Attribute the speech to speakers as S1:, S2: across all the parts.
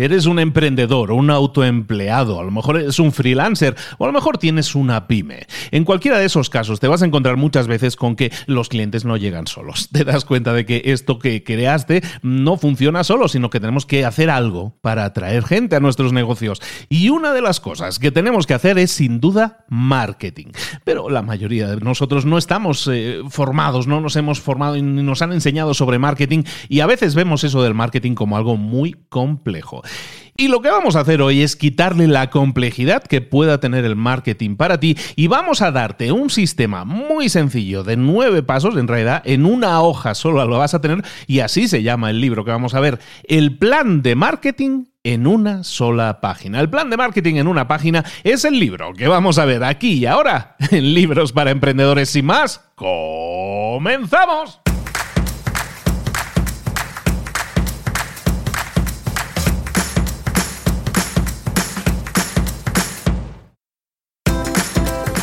S1: Eres un emprendedor o un autoempleado, a lo mejor eres un freelancer o a lo mejor tienes una pyme. En cualquiera de esos casos te vas a encontrar muchas veces con que los clientes no llegan solos. Te das cuenta de que esto que creaste no funciona solo, sino que tenemos que hacer algo para atraer gente a nuestros negocios. Y una de las cosas que tenemos que hacer es sin duda marketing. Pero la mayoría de nosotros no estamos eh, formados, no nos hemos formado y nos han enseñado sobre marketing y a veces vemos eso del marketing como algo muy complejo. Y lo que vamos a hacer hoy es quitarle la complejidad que pueda tener el marketing para ti y vamos a darte un sistema muy sencillo de nueve pasos, en realidad en una hoja solo lo vas a tener y así se llama el libro que vamos a ver, el plan de marketing en una sola página. El plan de marketing en una página es el libro que vamos a ver aquí y ahora en Libros para Emprendedores y más. ¡Comenzamos!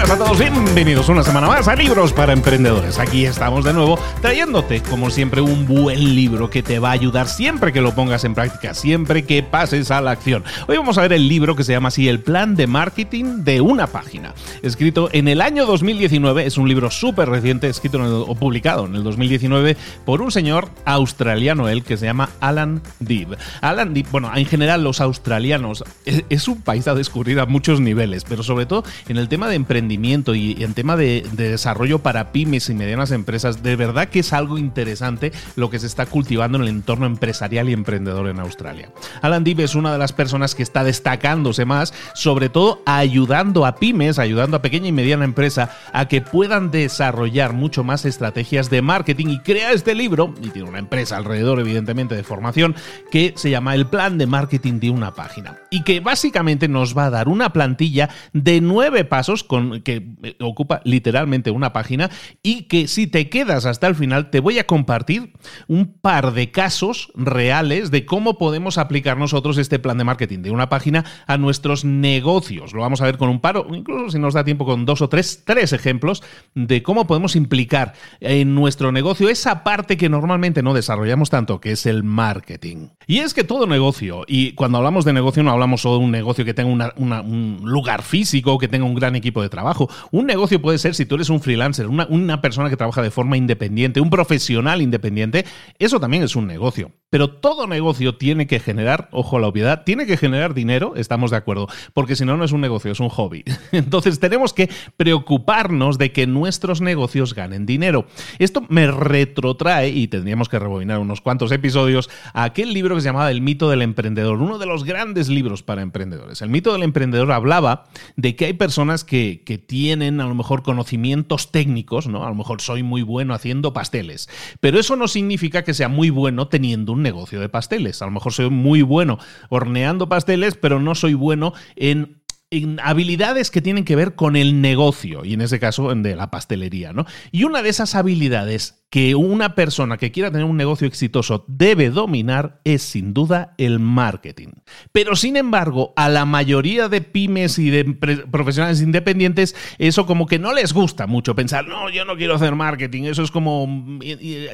S1: buenas a todos, bienvenidos una semana más a Libros para Emprendedores. Aquí estamos de nuevo trayéndote, como siempre, un buen libro que te va a ayudar siempre que lo pongas en práctica, siempre que pases a la acción. Hoy vamos a ver el libro que se llama así El plan de marketing de una página. Escrito en el año 2019, es un libro súper reciente, escrito o publicado en el 2019 por un señor australiano, él, que se llama Alan Deeb. Alan Deeb, bueno, en general los australianos es, es un país a descubrir a muchos niveles, pero sobre todo en el tema de emprendimiento emprendimiento y en tema de, desarrollo para pymes y medianas empresas, de verdad que es algo interesante lo que se está cultivando en el entorno empresarial y emprendedor en Australia. Alan Deeb es una de las personas que está destacándose más, sobre todo ayudando a pymes, ayudando a pequeña y mediana empresa a que puedan desarrollar mucho más estrategias de marketing y crea este libro, y tiene una empresa alrededor evidentemente de formación, que se llama El Plan de Marketing de una página y que básicamente nos va a dar una plantilla de nueve pasos con, que eh, ocupa literalmente una página y que si te quedas hasta el final te voy a compartir un par de casos reales de cómo podemos aplicar nosotros este plan de marketing de una página a nuestros negocios. Lo vamos a ver con un paro, incluso si nos da tiempo con dos o tres, tres ejemplos de cómo podemos implicar en nuestro negocio esa parte que normalmente no desarrollamos tanto, que es el marketing. Y es que todo negocio, y cuando hablamos de negocio no hablamos solo de un negocio que tenga un lugar físico, que tenga un gran equipo de trabajo. Un negocio puede ser si tú eres un freelancer, una, una persona que trabaja de forma independiente, un profesional independiente, eso también es un negocio. Pero todo negocio tiene que generar, ojo a la obviedad, tiene que generar dinero, estamos de acuerdo, porque si no, no es un negocio, es un hobby. Entonces tenemos que preocuparnos de que nuestros negocios ganen dinero. Esto me retrotrae, y tendríamos que rebobinar unos cuantos episodios, a aquel libro que se llamaba El mito del emprendedor, uno de los grandes libros para emprendedores. El mito del emprendedor hablaba de que hay personas que, que tienen a lo mejor conocimientos técnicos, ¿no? A lo mejor soy muy bueno haciendo pasteles, pero eso no significa que sea muy bueno teniendo un negocio de pasteles. A lo mejor soy muy bueno horneando pasteles, pero no soy bueno en en habilidades que tienen que ver con el negocio, y en ese caso de la pastelería, ¿no? Y una de esas habilidades que una persona que quiera tener un negocio exitoso debe dominar es sin duda el marketing. Pero sin embargo, a la mayoría de pymes y de profesionales independientes, eso como que no les gusta mucho pensar, no, yo no quiero hacer marketing, eso es como mm,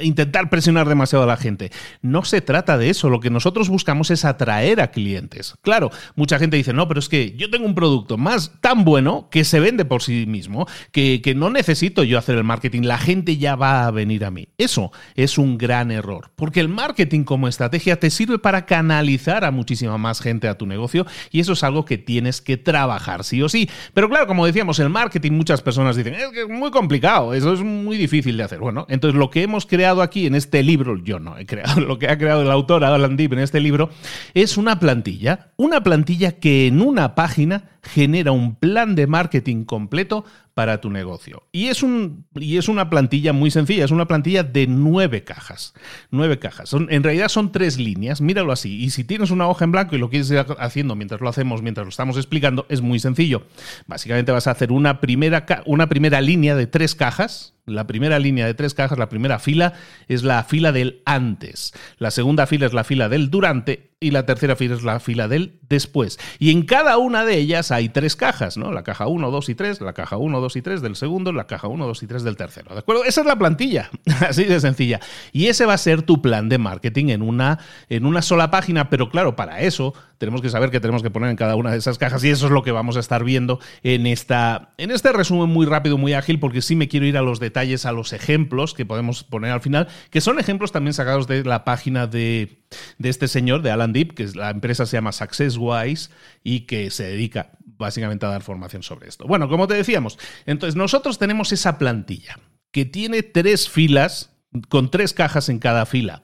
S1: intentar presionar demasiado a la gente. No se trata de eso, lo que nosotros buscamos es atraer a clientes. Claro, mucha gente dice, no, pero es que yo tengo un producto más tan bueno que se vende por sí mismo, que, que no necesito yo hacer el marketing, la gente ya va a venir a mí. Eso es un gran error, porque el marketing como estrategia te sirve para canalizar a muchísima más gente a tu negocio y eso es algo que tienes que trabajar sí o sí. Pero claro, como decíamos, el marketing muchas personas dicen, es que es muy complicado, eso es muy difícil de hacer. Bueno, entonces lo que hemos creado aquí en este libro, yo no he creado, lo que ha creado el autor Alan Deep en este libro, es una plantilla, una plantilla que en una página genera un plan de marketing completo para tu negocio. Y es, un, y es una plantilla muy sencilla, es una plantilla de nueve cajas. Nueve cajas. Son, en realidad son tres líneas, míralo así. Y si tienes una hoja en blanco y lo quieres ir haciendo mientras lo hacemos, mientras lo estamos explicando, es muy sencillo. Básicamente vas a hacer una primera, una primera línea de tres cajas, la primera línea de tres cajas, la primera fila es la fila del antes, la segunda fila es la fila del durante y la tercera fila es la fila del después. Y en cada una de ellas hay tres cajas, ¿no? La caja 1, 2 y 3, la caja 1, 2 y 3 del segundo, la caja 1, 2 y 3 del tercero. ¿De acuerdo? Esa es la plantilla, así de sencilla. Y ese va a ser tu plan de marketing en una, en una sola página, pero claro, para eso tenemos que saber qué tenemos que poner en cada una de esas cajas y eso es lo que vamos a estar viendo en, esta, en este resumen muy rápido, muy ágil, porque sí me quiero ir a los detalles, a los ejemplos que podemos poner al final, que son ejemplos también sacados de la página de, de este señor, de Alan Deep, que es, la empresa se llama SuccessWise y que se dedica básicamente a dar formación sobre esto. Bueno, como te decíamos, entonces nosotros tenemos esa plantilla que tiene tres filas con tres cajas en cada fila.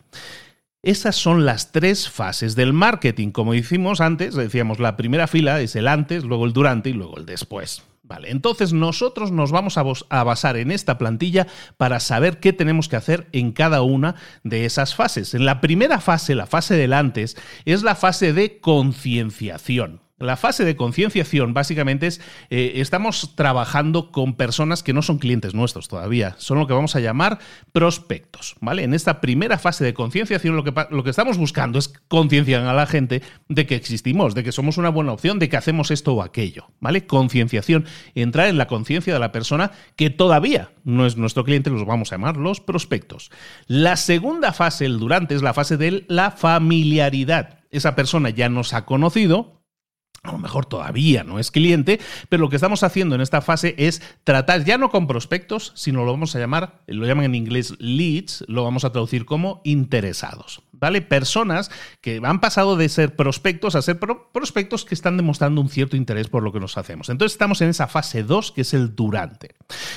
S1: Esas son las tres fases del marketing. Como hicimos antes, decíamos, la primera fila es el antes, luego el durante y luego el después. Entonces nosotros nos vamos a, basar en esta plantilla para saber qué tenemos que hacer en cada una de esas fases. En la primera fase, la fase del antes, es la fase de concienciación. La fase de concienciación básicamente es, eh, estamos trabajando con personas que no son clientes nuestros todavía, son lo que vamos a llamar prospectos, ¿vale? En esta primera fase de concienciación lo que, lo que estamos buscando es concienciar a la gente de que existimos, de que somos una buena opción, de que hacemos esto o aquello, ¿vale? Concienciación, entrar en la conciencia de la persona que todavía no es nuestro cliente, los vamos a llamar los prospectos. La segunda fase, el durante, es la fase de la familiaridad. Esa persona ya nos ha conocido, a lo mejor todavía no es cliente, pero lo que estamos haciendo en esta fase es tratar ya no con prospectos, sino lo vamos a llamar, lo llaman en inglés leads, lo vamos a traducir como interesados. ¿Vale? Personas que han pasado de ser prospectos a ser prospectos que están demostrando un cierto interés por lo que nos hacemos. Entonces estamos en esa fase 2, que es el durante.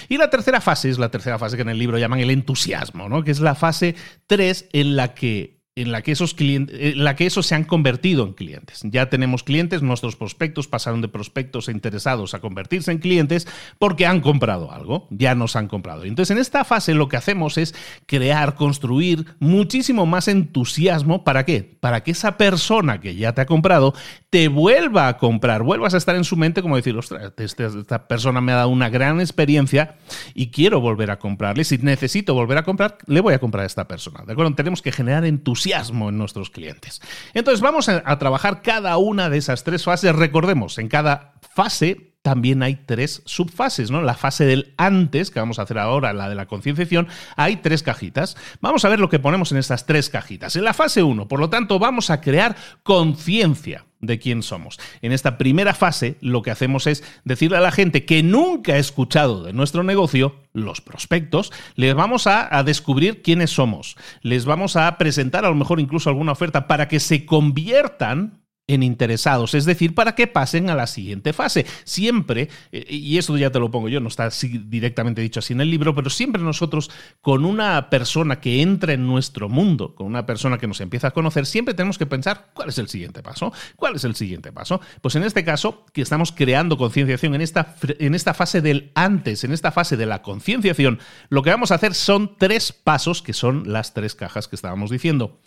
S1: Y la tercera fase es la tercera fase que en el libro llaman el entusiasmo, ¿no? Que es la fase 3 en la que en la que esos clientes, en la que esos se han convertido en clientes. Ya tenemos clientes, nuestros prospectos pasaron de prospectos interesados a convertirse en clientes porque han comprado algo, ya nos han comprado. Entonces, en esta fase lo que hacemos es crear, construir muchísimo más entusiasmo. ¿Para qué? Para que esa persona que ya te ha comprado te vuelva a comprar, vuelvas a estar en su mente como decir, ostras, este, esta persona me ha dado una gran experiencia y quiero volver a comprarle. Si necesito volver a comprar, le voy a comprar a esta persona. ¿De acuerdo? Tenemos que generar entusiasmo en nuestros clientes. Entonces vamos a, trabajar cada una de esas tres fases. Recordemos, en cada fase también hay tres subfases, ¿no? La fase del antes, que vamos a hacer ahora, la de la concienciación, hay tres cajitas. Vamos a ver lo que ponemos en estas tres cajitas. En la fase 1, por lo tanto, vamos a crear conciencia de quién somos. En esta primera fase lo que hacemos es decirle a la gente que nunca ha escuchado de nuestro negocio, los prospectos, les vamos a, a, descubrir quiénes somos. Les vamos a presentar a lo mejor incluso alguna oferta para que se conviertan en interesados, es decir, para que pasen a la siguiente fase. Siempre, eh, y esto ya te lo pongo yo, no está directamente dicho así en el libro, pero siempre nosotros con una persona que entra en nuestro mundo, con una persona que nos empieza a conocer, siempre tenemos que pensar cuál es el siguiente paso, cuál es el siguiente paso. Pues en este caso, que estamos creando concienciación en esta, en esta fase del antes, en esta fase de la concienciación, lo que vamos a hacer son tres pasos, que son las tres cajas que estábamos diciendo.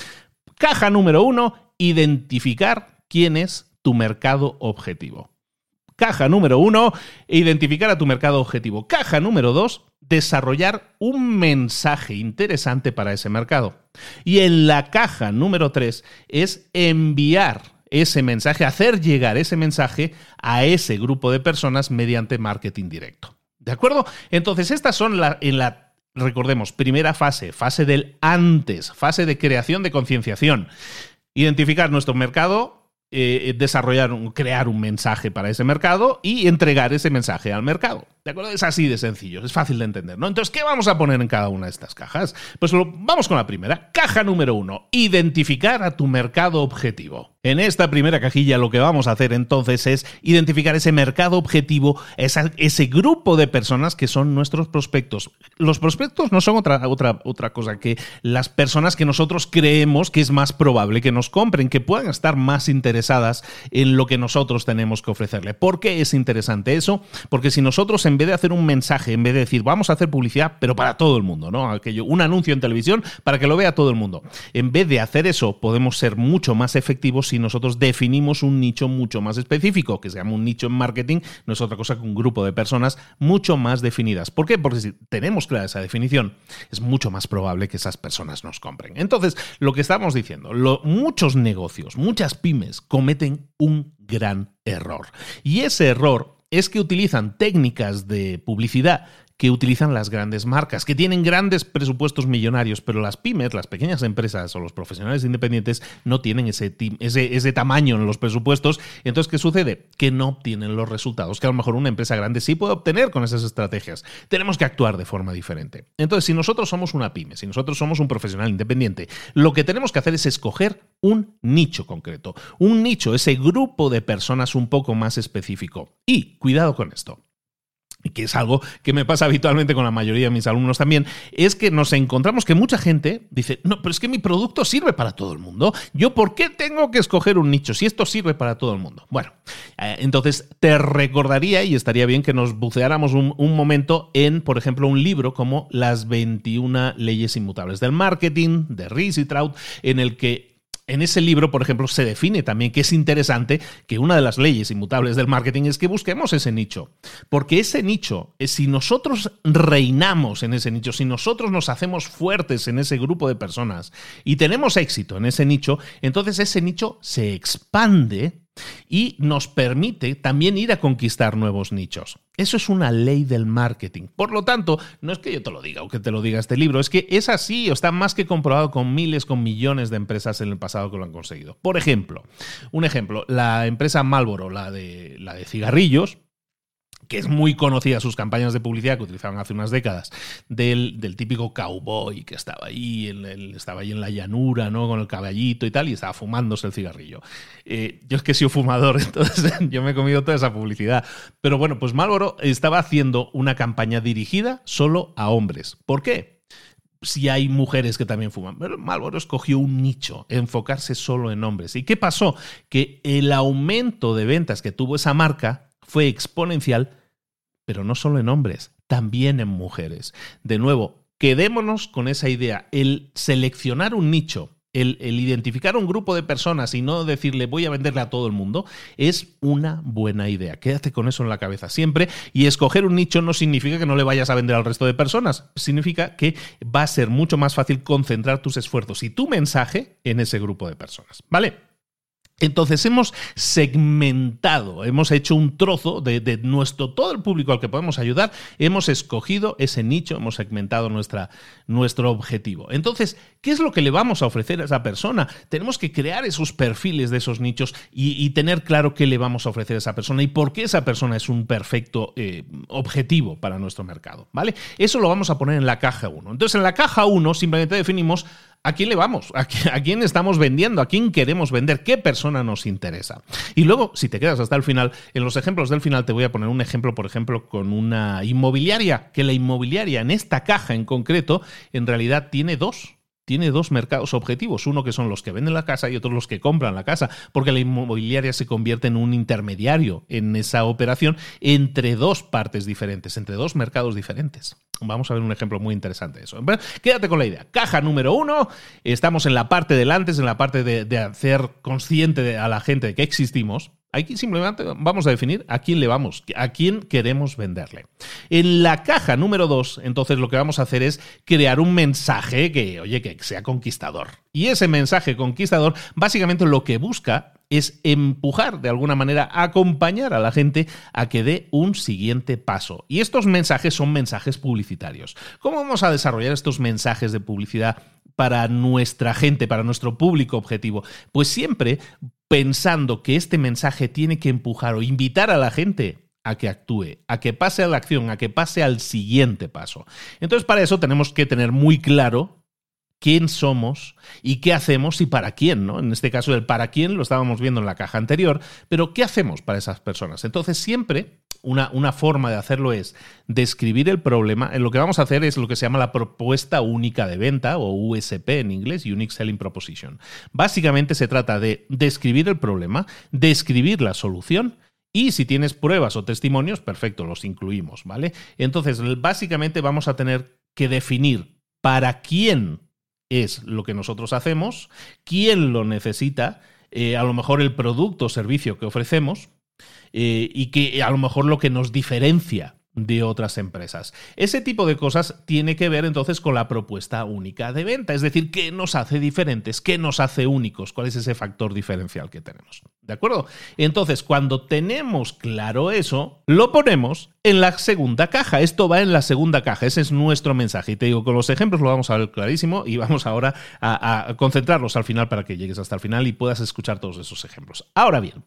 S1: Caja número uno, identificar quién es tu mercado objetivo. Caja número uno, identificar a tu mercado objetivo. Caja número dos, desarrollar un mensaje interesante para ese mercado. Y en la caja número tres es enviar ese mensaje, hacer llegar ese mensaje a ese grupo de personas mediante marketing directo. ¿De acuerdo? Entonces, estas son la, en la, recordemos, primera fase, fase del antes, fase de creación de concienciación. Identificar nuestro mercado, eh, desarrollar, un, crear un mensaje para ese mercado y entregar ese mensaje al mercado. ¿De acuerdo? Es así de sencillo, es fácil de entender, ¿no? Entonces, ¿qué vamos a poner en cada una de estas cajas? Pues vamos con la primera. Caja número uno, identificar a tu mercado objetivo. En esta primera cajilla lo que vamos a hacer entonces es identificar ese mercado objetivo, ese grupo de personas que son nuestros prospectos. Los prospectos no son otra, otra, otra cosa que las personas que nosotros creemos que es más probable que nos compren, que puedan estar más interesadas en lo que nosotros tenemos que ofrecerle. ¿Por qué es interesante eso? Porque si nosotros en vez de hacer un mensaje, en vez de decir vamos a hacer publicidad, pero para todo el mundo, ¿no? Aquello, un anuncio en televisión para que lo vea todo el mundo. En vez de hacer eso, podemos ser mucho más efectivos si nosotros definimos un nicho mucho más específico, que se llama un nicho en marketing, no es otra cosa que un grupo de personas mucho más definidas. ¿Por qué? Porque si tenemos clara esa definición, es mucho más probable que esas personas nos compren. Entonces, lo que estamos diciendo, muchos negocios, muchas pymes cometen un gran error. Y ese error es que utilizan técnicas de publicidad que utilizan las grandes marcas, que tienen grandes presupuestos millonarios, pero las pymes, las pequeñas empresas o los profesionales independientes no tienen ese, ese, tamaño en los presupuestos. Entonces, ¿qué sucede? Que no obtienen los resultados que a lo mejor una empresa grande sí puede obtener con esas estrategias. Tenemos que actuar de forma diferente. Entonces, si nosotros somos una pyme, si nosotros somos un profesional independiente, lo que tenemos que hacer es escoger un nicho concreto, un nicho, ese grupo de personas un poco más específico. Y cuidado con esto que es algo que me pasa habitualmente con la mayoría de mis alumnos también, es que nos encontramos que mucha gente dice, no, pero es que mi producto sirve para todo el mundo. ¿Yo por qué tengo que escoger un nicho si esto sirve para todo el mundo? Bueno, eh, entonces te recordaría y estaría bien que nos buceáramos un, un momento en, por ejemplo, un libro como Las 21 leyes inmutables del marketing de Rees y Trout, en el que en ese libro, por ejemplo, se define también que es interesante que una de las leyes inmutables del marketing es que busquemos ese nicho. Porque ese nicho, eh, si nosotros reinamos en ese nicho, si nosotros nos hacemos fuertes en ese grupo de personas y tenemos éxito en ese nicho, entonces ese nicho se expande y nos permite también ir a conquistar nuevos nichos. Eso es una ley del marketing. Por lo tanto, no es que yo te lo diga o que te lo diga este libro, es que es así, o está más que comprobado con miles, con millones de empresas en el pasado que lo han conseguido. Por ejemplo, un ejemplo, la empresa Marlboro, la de, la de cigarrillos, que es muy conocida sus campañas de publicidad que utilizaban hace unas décadas, del, típico cowboy que estaba ahí, en estaba ahí en la llanura, ¿no? Con el caballito y tal, y estaba fumándose el cigarrillo. Eh, yo es que he sido fumador, entonces yo me he comido toda esa publicidad. Pero bueno, pues Marlboro estaba haciendo una campaña dirigida solo a hombres. ¿Por qué? si hay mujeres que también fuman. Pero Marlboro escogió un nicho, enfocarse solo en hombres. ¿Y qué pasó? Que el aumento de ventas que tuvo esa marca fue exponencial pero no solo en hombres, también en mujeres. De nuevo, quedémonos con esa idea. El seleccionar un nicho, el, identificar un grupo de personas y no decirle voy a venderle a todo el mundo, es una buena idea. Quédate con eso en la cabeza siempre. Y escoger un nicho no significa que no le vayas a vender al resto de personas. Significa que va a ser mucho más fácil concentrar tus esfuerzos y tu mensaje en ese grupo de personas. ¿Vale? Entonces hemos segmentado, hemos hecho un trozo de, nuestro, todo el público al que podemos ayudar, hemos escogido ese nicho, hemos segmentado nuestra, nuestro objetivo. Entonces, ¿qué es lo que le vamos a ofrecer a esa persona? Tenemos que crear esos perfiles de esos nichos y, tener claro qué le vamos a ofrecer a esa persona y por qué esa persona es un perfecto eh, objetivo para nuestro mercado. ¿vale? Eso lo vamos a poner en la caja 1. Entonces, en la caja 1 simplemente definimos ¿A quién le vamos? ¿A quién, estamos vendiendo? ¿A quién queremos vender? ¿Qué persona nos interesa? Y luego, si te quedas hasta el final, en los ejemplos del final te voy a poner un ejemplo, por ejemplo, con una inmobiliaria, que la inmobiliaria en esta caja en concreto, en realidad tiene dos tiene dos mercados objetivos, uno que son los que venden la casa y otros los que compran la casa, porque la inmobiliaria se convierte en un intermediario en esa operación entre dos partes diferentes, entre dos mercados diferentes. Vamos a ver un ejemplo muy interesante de eso. Quédate con la idea. Caja número uno, estamos en la parte del antes, en la parte de, de hacer consciente a la gente de que existimos, Aquí simplemente vamos a definir a quién le vamos, a quién queremos venderle. En la caja número 2, entonces lo que vamos a hacer es crear un mensaje que, oye, que sea conquistador. Y ese mensaje conquistador básicamente lo que busca es empujar de alguna manera, acompañar a la gente a que dé un siguiente paso. Y estos mensajes son mensajes publicitarios. ¿Cómo vamos a desarrollar estos mensajes de publicidad para nuestra gente, para nuestro público objetivo? Pues siempre pensando que este mensaje tiene que empujar o invitar a la gente a que actúe, a que pase a la acción, a que pase al siguiente paso. Entonces, para eso tenemos que tener muy claro quién somos y qué hacemos y para quién, ¿no? En este caso el para quién lo estábamos viendo en la caja anterior, pero ¿qué hacemos para esas personas? Entonces siempre una, una, forma de hacerlo es describir el problema. Lo que vamos a hacer es lo que se llama la propuesta única de venta o USP en inglés, Unique Selling Proposition. Básicamente se trata de describir el problema, describir la solución y si tienes pruebas o testimonios, perfecto, los incluimos, ¿vale? Entonces, básicamente vamos a tener que definir para quién es lo que nosotros hacemos, quién lo necesita, eh, a lo mejor el producto o servicio que ofrecemos eh, y que a lo mejor lo que nos diferencia de otras empresas. Ese tipo de cosas tiene que ver entonces con la propuesta única de venta, es decir, qué nos hace diferentes, qué nos hace únicos, cuál es ese factor diferencial que tenemos. ¿De acuerdo? Entonces, cuando tenemos claro eso, lo ponemos en la segunda caja. Esto va en la segunda caja, ese es nuestro mensaje. Y te digo, con los ejemplos lo vamos a ver clarísimo y vamos ahora a, a concentrarlos al final para que llegues hasta el final y puedas escuchar todos esos ejemplos. Ahora bien,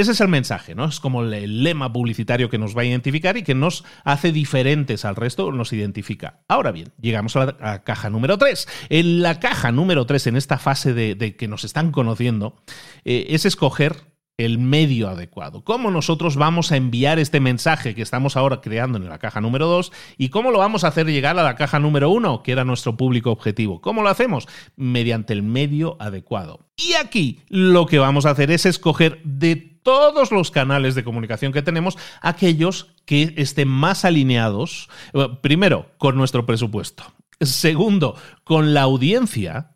S1: ese es el mensaje, ¿no? Es como el lema publicitario que nos va a identificar y que nos hace diferentes al resto, nos identifica. Ahora bien, llegamos a la caja número 3. En la caja número 3, en esta fase de, que nos están conociendo, eh, es escoger el medio adecuado. ¿Cómo nosotros vamos a enviar este mensaje que estamos ahora creando en la caja número 2 y cómo lo vamos a hacer llegar a la caja número 1, que era nuestro público objetivo? ¿Cómo lo hacemos? Mediante el medio adecuado. Y aquí lo que vamos a hacer es escoger de todos los canales de comunicación que tenemos aquellos que estén más alineados, eh, primero, con nuestro presupuesto. Segundo, con la audiencia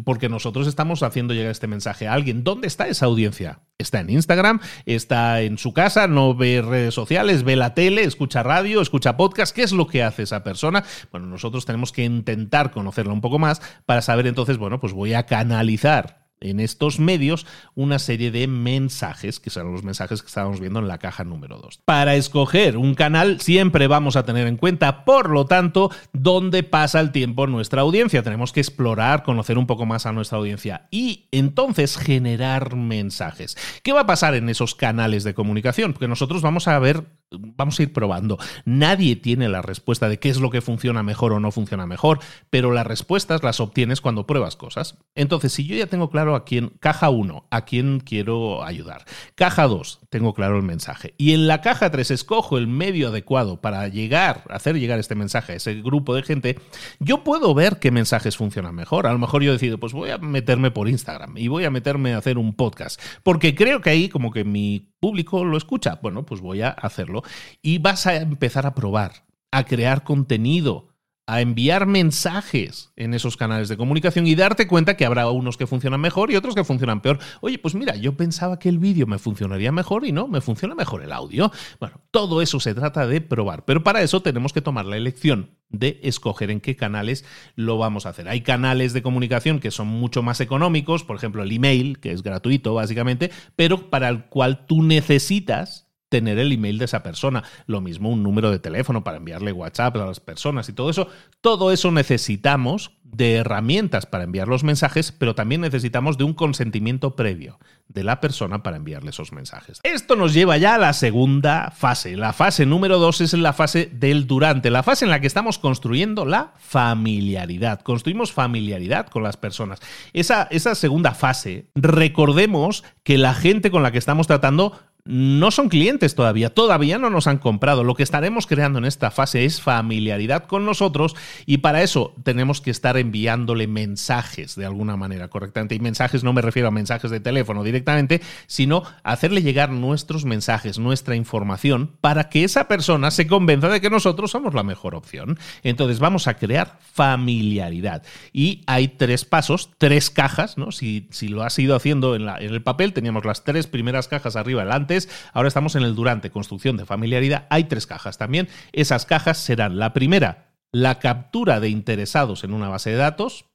S1: porque nosotros estamos haciendo llegar este mensaje a alguien. ¿Dónde está esa audiencia? Está en Instagram, está en su casa, no ve redes sociales, ve la tele, escucha radio, escucha podcast. ¿Qué es lo que hace esa persona? Bueno, nosotros tenemos que intentar conocerla un poco más para saber entonces, bueno, pues voy a canalizar en estos medios una serie de mensajes, que son los mensajes que estábamos viendo en la caja número 2. Para escoger un canal siempre vamos a tener en cuenta, por lo tanto, dónde pasa el tiempo nuestra audiencia. Tenemos que explorar, conocer un poco más a nuestra audiencia y entonces generar mensajes. ¿Qué va a pasar en esos canales de comunicación? Porque nosotros vamos a ver, vamos a ir probando. Nadie tiene la respuesta de qué es lo que funciona mejor o no funciona mejor, pero las respuestas las obtienes cuando pruebas cosas. Entonces, si yo ya tengo claro a quién, caja 1, a quién quiero ayudar. Caja 2, tengo claro el mensaje. Y en la caja 3 escojo el medio adecuado para llegar, hacer llegar este mensaje a ese grupo de gente, yo puedo ver qué mensajes funcionan mejor. A lo mejor yo decido, pues voy a meterme por Instagram y voy a meterme a hacer un podcast, porque creo que ahí como que mi público lo escucha. Bueno, pues voy a hacerlo. Y vas a empezar a probar, a crear contenido a enviar mensajes en esos canales de comunicación y darte cuenta que habrá unos que funcionan mejor y otros que funcionan peor. Oye, pues mira, yo pensaba que el vídeo me funcionaría mejor y no, me funciona mejor el audio. Bueno, todo eso se trata de probar, pero para eso tenemos que tomar la elección de escoger en qué canales lo vamos a hacer. Hay canales de comunicación que son mucho más económicos, por ejemplo el email, que es gratuito básicamente, pero para el cual tú necesitas tener el email de esa persona. Lo mismo un número de teléfono para enviarle WhatsApp a las personas y todo eso. Todo eso necesitamos de herramientas para enviar los mensajes, pero también necesitamos de un consentimiento previo de la persona para enviarle esos mensajes. Esto nos lleva ya a la segunda fase. La fase número dos es la fase del durante, la fase en la que estamos construyendo la familiaridad. Construimos familiaridad con las personas. Esa, esa segunda fase, recordemos que la gente con la que estamos tratando no son clientes todavía, todavía no nos han comprado. Lo que estaremos creando en esta fase es familiaridad con nosotros y para eso tenemos que estar enviándole mensajes de alguna manera correctamente. Y mensajes no me refiero a mensajes de teléfono directamente, sino hacerle llegar nuestros mensajes, nuestra información, para que esa persona se convenza de que nosotros somos la mejor opción. Entonces vamos a crear familiaridad. Y hay tres pasos, tres cajas, ¿no? Si, lo has ido haciendo en, en el papel, teníamos las tres primeras cajas arriba delante ahora estamos en el durante, construcción de familiaridad. Hay tres cajas también. Esas cajas serán la primera, la captura de interesados en una base de datos.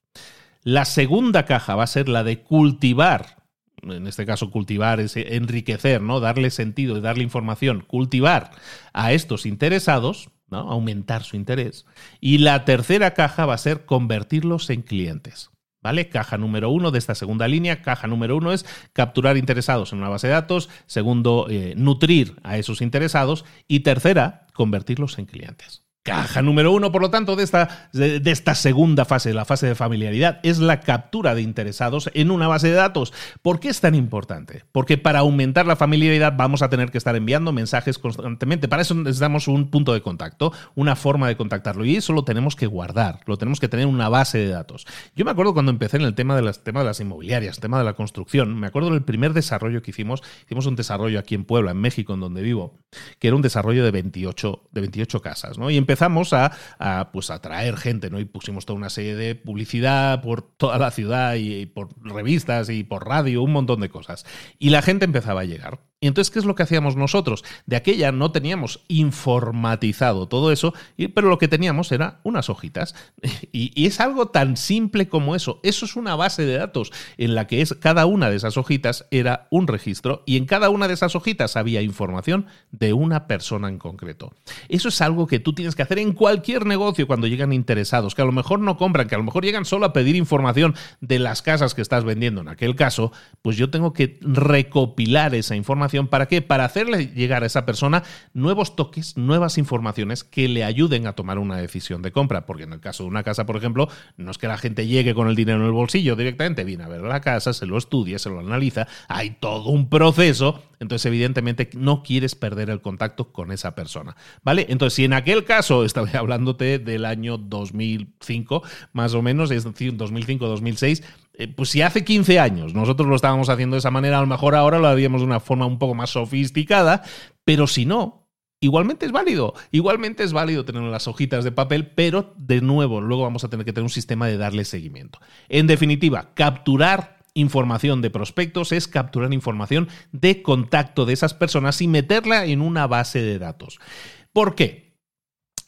S1: La segunda caja va a ser la de cultivar en este caso cultivar es enriquecer, ¿no? Darle sentido y darle información, cultivar a estos interesados, ¿no? Aumentar su interés. Y la tercera caja va a ser convertirlos en clientes. ¿Vale? Caja número uno de esta segunda línea. Caja número uno es capturar interesados en una base de datos. Segundo, eh, nutrir a esos interesados. Y tercera, convertirlos en clientes. Caja número uno, por lo tanto, de esta, de, esta segunda fase, la fase de familiaridad, es la captura de interesados en una base de datos. ¿Por qué es tan importante? Porque para aumentar la familiaridad vamos a tener que estar enviando mensajes constantemente. Para eso necesitamos un punto de contacto, una forma de contactarlo. Y eso lo tenemos que guardar, lo tenemos que tener en una base de datos. Yo me acuerdo cuando empecé en el tema de las, tema de las inmobiliarias, tema de la construcción, me acuerdo del primer desarrollo que hicimos. Hicimos un desarrollo aquí en Puebla, en México, en donde vivo, que era un desarrollo de 28, de 28 casas. ¿no? Y empezamos a, pues, atraer gente, ¿no? Y pusimos toda una serie de publicidad por toda la ciudad y por revistas y por radio, un montón de cosas. Y la gente empezaba a llegar. Y entonces, ¿qué es lo que hacíamos nosotros? De aquella no teníamos informatizado todo eso, pero lo que teníamos era unas hojitas. Y, es algo tan simple como eso. Eso es una base de datos en la que es cada una de esas hojitas era un registro y en cada una de esas hojitas había información de una persona en concreto. Eso es algo que tú tienes que hacer en cualquier negocio cuando llegan interesados, que a lo mejor no compran, que a lo mejor llegan solo a pedir información de las casas que estás vendiendo en aquel caso, pues yo tengo que recopilar esa información ¿Para qué? Para hacerle llegar a esa persona nuevos toques, nuevas informaciones que le ayuden a tomar una decisión de compra. Porque en el caso de una casa, por ejemplo, no es que la gente llegue con el dinero en el bolsillo directamente, viene a ver la casa, se lo estudia, se lo analiza, hay todo un proceso. Entonces, evidentemente, no quieres perder el contacto con esa persona. ¿Vale? Entonces, si en aquel caso, estaba hablándote del año 2005, más o menos, es decir, 2005-2006, eh, pues si hace 15 años nosotros lo estábamos haciendo de esa manera, a lo mejor ahora lo haríamos de una forma un poco más sofisticada, pero si no, igualmente es válido. Igualmente es válido tener las hojitas de papel, pero de nuevo, luego vamos a tener que tener un sistema de darle seguimiento. En definitiva, capturar información de prospectos es capturar información de contacto de esas personas y meterla en una base de datos. ¿Por qué?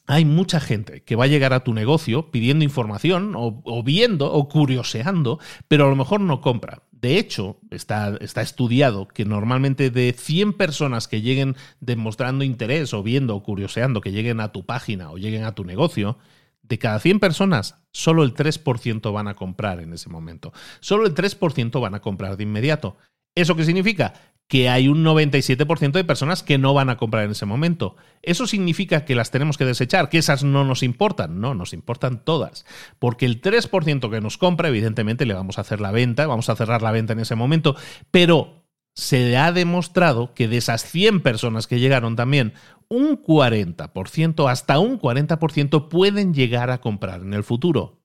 S1: Hay mucha gente que va a llegar a tu negocio pidiendo información o, viendo o curioseando, pero a lo mejor no compra. De hecho, está, está, estudiado que normalmente de 100 personas que lleguen demostrando interés o viendo o curioseando, que lleguen a tu página o lleguen a tu negocio, de cada 100 personas, solo el 3% van a comprar en ese momento. Solo el 3% van a comprar de inmediato. ¿Eso qué significa? Que hay un 97% de personas que no van a comprar en ese momento. ¿Eso significa que las tenemos que desechar? ¿Que esas no nos importan? No, nos importan todas. Porque el 3% que nos compra, evidentemente le vamos a hacer la venta, vamos a cerrar la venta en ese momento, pero se ha demostrado que de esas 100 personas que llegaron también, un 40%, hasta un 40% pueden llegar a comprar en el futuro.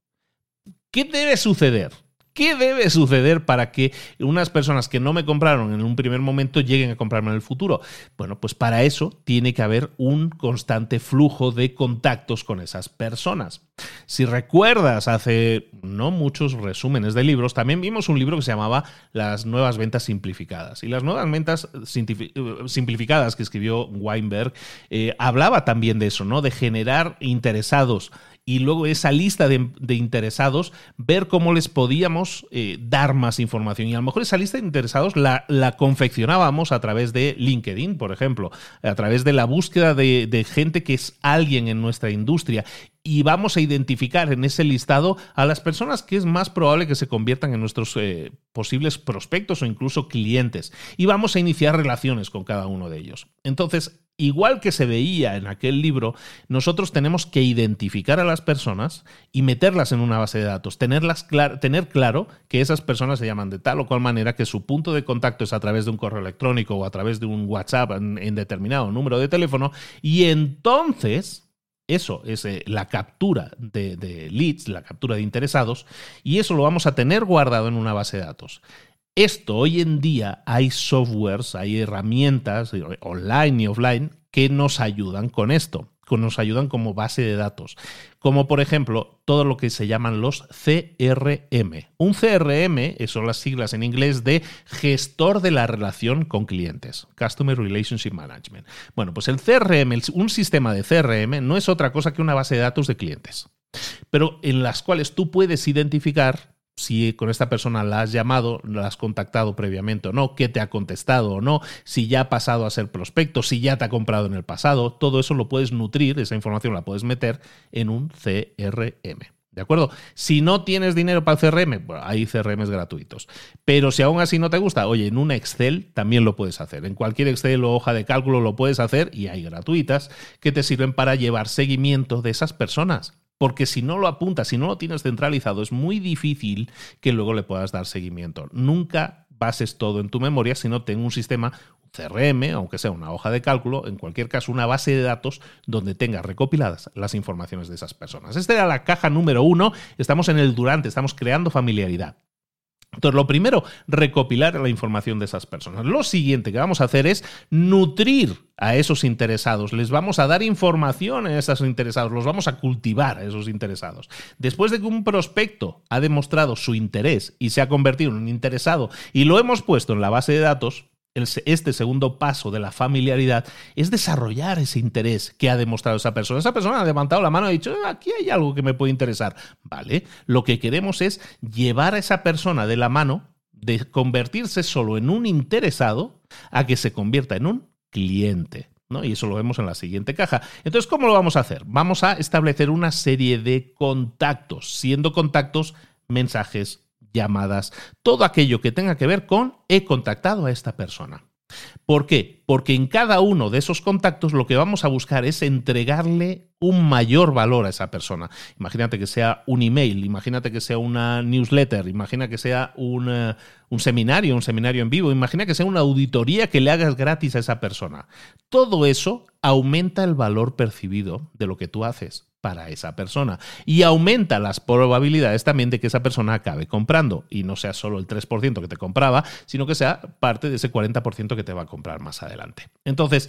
S1: ¿Qué debe suceder? ¿Qué debe suceder para que unas personas que no me compraron en un primer momento lleguen a comprarme en el futuro? Bueno, pues para eso tiene que haber un constante flujo de contactos con esas personas. Si recuerdas, hace no muchos resúmenes de libros, también vimos un libro que se llamaba Las nuevas ventas simplificadas. Y las nuevas ventas simplificadas que escribió Weinberg eh, hablaba también de eso, ¿no? De generar interesados y luego esa lista de, interesados, ver cómo les podíamos eh, dar más información. Y a lo mejor esa lista de interesados la, la, confeccionábamos a través de LinkedIn, por ejemplo, a través de la búsqueda de, gente que es alguien en nuestra industria y vamos a identificar en ese listado a las personas que es más probable que se conviertan en nuestros eh, posibles prospectos o incluso clientes. Y vamos a iniciar relaciones con cada uno de ellos. Entonces, igual que se veía en aquel libro, nosotros tenemos que identificar a las personas y meterlas en una base de datos, tenerlas tener claro que esas personas se llaman de tal o cual manera que su punto de contacto es a través de un correo electrónico o a través de un WhatsApp en, determinado número de teléfono y entonces... Eso es eh, la captura de, de leads, la captura de interesados, y eso lo vamos a tener guardado en una base de datos. Esto hoy en día hay softwares, hay herramientas eh, online y offline que nos ayudan con esto, que nos ayudan como base de datos, como por ejemplo todo lo que se llaman los CRM. Un CRM son las siglas en inglés de gestor de la relación con clientes, Customer Relationship Management. Bueno, pues el CRM, un sistema de CRM no es otra cosa que una base de datos de clientes, pero en las cuales tú puedes identificar si con esta persona la has llamado, la has contactado previamente o no, qué te ha contestado o no, si ya ha pasado a ser prospecto, si ya te ha comprado en el pasado, todo eso lo puedes nutrir, esa información la puedes meter en un CRM. ¿De acuerdo? Si no tienes dinero para el CRM, bueno, hay CRMs gratuitos. Pero si aún así no te gusta, oye, en un Excel también lo puedes hacer. En cualquier Excel o hoja de cálculo lo puedes hacer y hay gratuitas que te sirven para llevar seguimiento de esas personas. Porque si no lo apuntas, si no lo tienes centralizado, es muy difícil que luego le puedas dar seguimiento. Nunca bases todo en tu memoria, sino ten un sistema, CRM, aunque sea una hoja de cálculo, en cualquier caso una base de datos donde tengas recopiladas las informaciones de esas personas. Esta era la caja número uno. Estamos en el durante, estamos creando familiaridad. Entonces, lo primero, recopilar la información de esas personas. Lo siguiente que vamos a hacer es nutrir a esos interesados. Les vamos a dar información a esos interesados, los vamos a cultivar a esos interesados. Después de que un prospecto ha demostrado su interés y se ha convertido en un interesado y lo hemos puesto en la base de datos, este segundo paso de la familiaridad es desarrollar ese interés que ha demostrado esa persona. Esa persona ha levantado la mano y ha dicho, ah, aquí hay algo que me puede interesar. Vale, lo que queremos es llevar a esa persona de la mano de convertirse solo en un interesado a que se convierta en un cliente. ¿no? Y eso lo vemos en la siguiente caja. Entonces, ¿cómo lo vamos a hacer? Vamos a establecer una serie de contactos, siendo contactos mensajes, llamadas, todo aquello que tenga que ver con he contactado a esta persona. ¿Por qué? Porque en cada uno de esos contactos lo que vamos a buscar es entregarle un mayor valor a esa persona. Imagínate que sea un email, imagínate que sea una newsletter, imagina que sea un, eh, un seminario, un seminario en vivo, imagina que sea una auditoría que le hagas gratis a esa persona. Todo eso aumenta el valor percibido de lo que tú haces para esa persona. Y aumenta las probabilidades también de que esa persona acabe comprando y no sea solo el 3% que te compraba, sino que sea parte de ese 40% que te va a comprar más adelante. Entonces,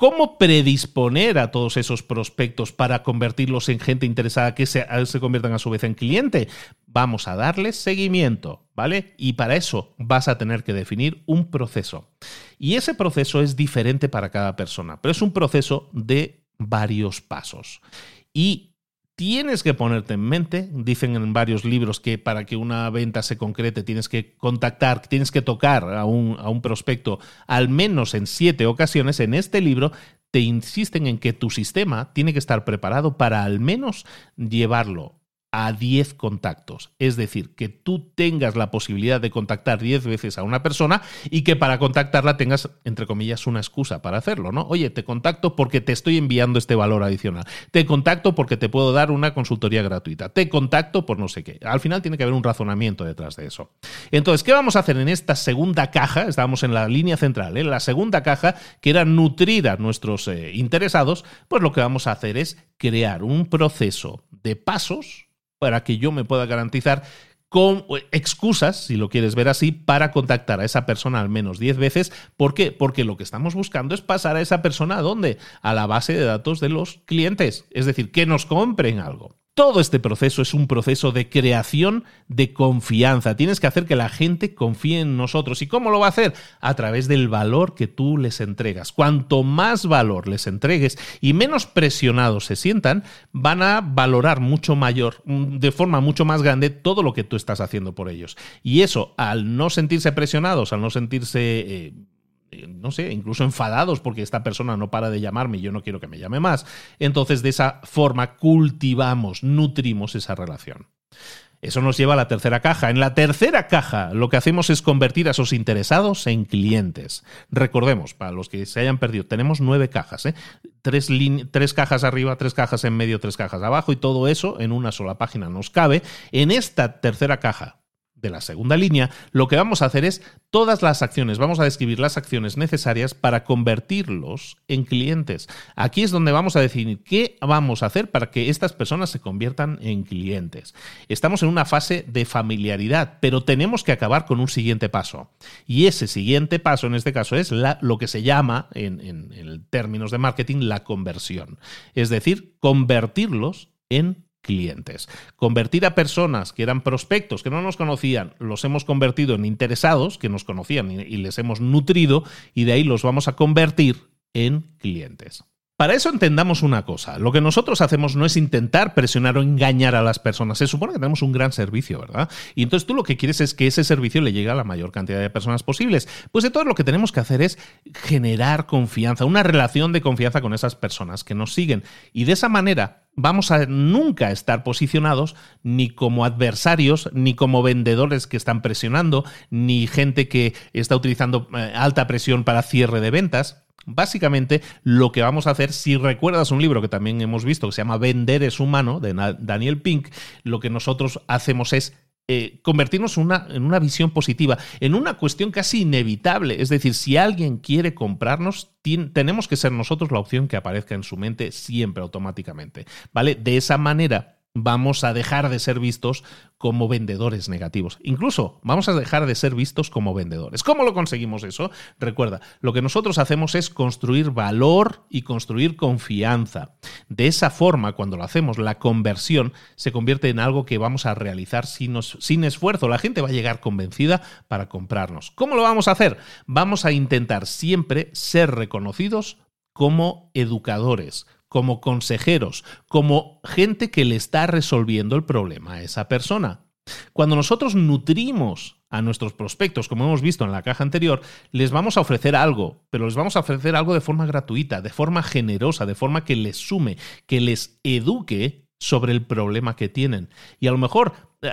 S1: ¿Cómo predisponer a todos esos prospectos para convertirlos en gente interesada que se, se, conviertan a su vez en cliente? Vamos a darles seguimiento, ¿vale? Y para eso vas a tener que definir un proceso. Y ese proceso es diferente para cada persona, pero es un proceso de varios pasos y tienes que ponerte en mente, dicen en varios libros que para que una venta se concrete tienes que contactar, tienes que tocar a un, a un prospecto al menos en siete ocasiones. En este libro te insisten en que tu sistema tiene que estar preparado para al menos llevarlo a 10 contactos. Es decir, que tú tengas la posibilidad de contactar 10 veces a una persona y que para contactarla tengas, entre comillas, una excusa para hacerlo, ¿no? Oye, te contacto porque te estoy enviando este valor adicional. Te contacto porque te puedo dar una consultoría gratuita. Te contacto por no sé qué. Al final tiene que haber un razonamiento detrás de eso. Entonces, ¿qué vamos a hacer en esta segunda caja? Estábamos en la línea central, en ¿eh? la segunda caja que era nutrir a nuestros eh, interesados. Pues lo que vamos a hacer es crear un proceso de pasos para que yo me pueda garantizar con excusas, si lo quieres ver así, para contactar a esa persona al menos 10 veces. ¿Por qué? Porque lo que estamos buscando es pasar a esa persona a dónde? A la base de datos de los clientes. Es decir, que nos compren algo. Todo este proceso es un proceso de creación de confianza. Tienes que hacer que la gente confíe en nosotros. ¿Y cómo lo va a hacer? A través del valor que tú les entregas. Cuanto más valor les entregues y menos presionados se sientan, van a valorar mucho mayor, de forma mucho más grande, todo lo que tú estás haciendo por ellos. Y eso, al no sentirse presionados, al no sentirse... Eh, no sé, incluso enfadados porque esta persona no para de llamarme y yo no quiero que me llame más. Entonces, de esa forma cultivamos, nutrimos esa relación. Eso nos lleva a la tercera caja. En la tercera caja lo que hacemos es convertir a esos interesados en clientes. Recordemos, para los que se hayan perdido, tenemos nueve cajas. ¿eh? Tres, tres, cajas arriba, tres cajas en medio, tres cajas abajo y todo eso en una sola página nos cabe. En esta tercera caja, de la segunda línea, lo que vamos a hacer es todas las acciones, vamos a describir las acciones necesarias para convertirlos en clientes. Aquí es donde vamos a definir qué vamos a hacer para que estas personas se conviertan en clientes. Estamos en una fase de familiaridad, pero tenemos que acabar con un siguiente paso. Y ese siguiente paso, en este caso, es lo que se llama, en, en términos de marketing, la conversión. Es decir, convertirlos en clientes. Convertir a personas que eran prospectos, que no nos conocían, los hemos convertido en interesados, que nos conocían y, les hemos nutrido, y de ahí los vamos a convertir en clientes. Para eso entendamos una cosa, lo que nosotros hacemos no es intentar presionar o engañar a las personas, se supone que tenemos un gran servicio, ¿verdad? Y entonces tú lo que quieres es que ese servicio le llegue a la mayor cantidad de personas posibles. Pues entonces lo que tenemos que hacer es generar confianza, una relación de confianza con esas personas que nos siguen. Y de esa manera vamos a nunca estar posicionados ni como adversarios, ni como vendedores que están presionando, ni gente que está utilizando eh, alta presión para cierre de ventas Básicamente, lo que vamos a hacer, si recuerdas un libro que también hemos visto que se llama Vender es humano, de Daniel Pink, lo que nosotros hacemos es eh, convertirnos en una visión positiva, en una cuestión casi inevitable. Es decir, si alguien quiere comprarnos, tenemos que ser nosotros la opción que aparezca en su mente siempre automáticamente. ¿Vale? De esa manera vamos a dejar de ser vistos como vendedores negativos. Incluso vamos a dejar de ser vistos como vendedores. ¿Cómo lo conseguimos eso? Recuerda, lo que nosotros hacemos es construir valor y construir confianza. De esa forma, cuando lo hacemos, la conversión se convierte en algo que vamos a realizar sin, esfuerzo. La gente va a llegar convencida para comprarnos. ¿Cómo lo vamos a hacer? Vamos a intentar siempre ser reconocidos como educadores, como consejeros, como gente que le está resolviendo el problema a esa persona. Cuando nosotros nutrimos a nuestros prospectos, como hemos visto en la caja anterior, les vamos a ofrecer algo, pero les vamos a ofrecer algo de forma gratuita, de forma generosa, de forma que les sume, que les eduque sobre el problema que tienen. Y a lo mejor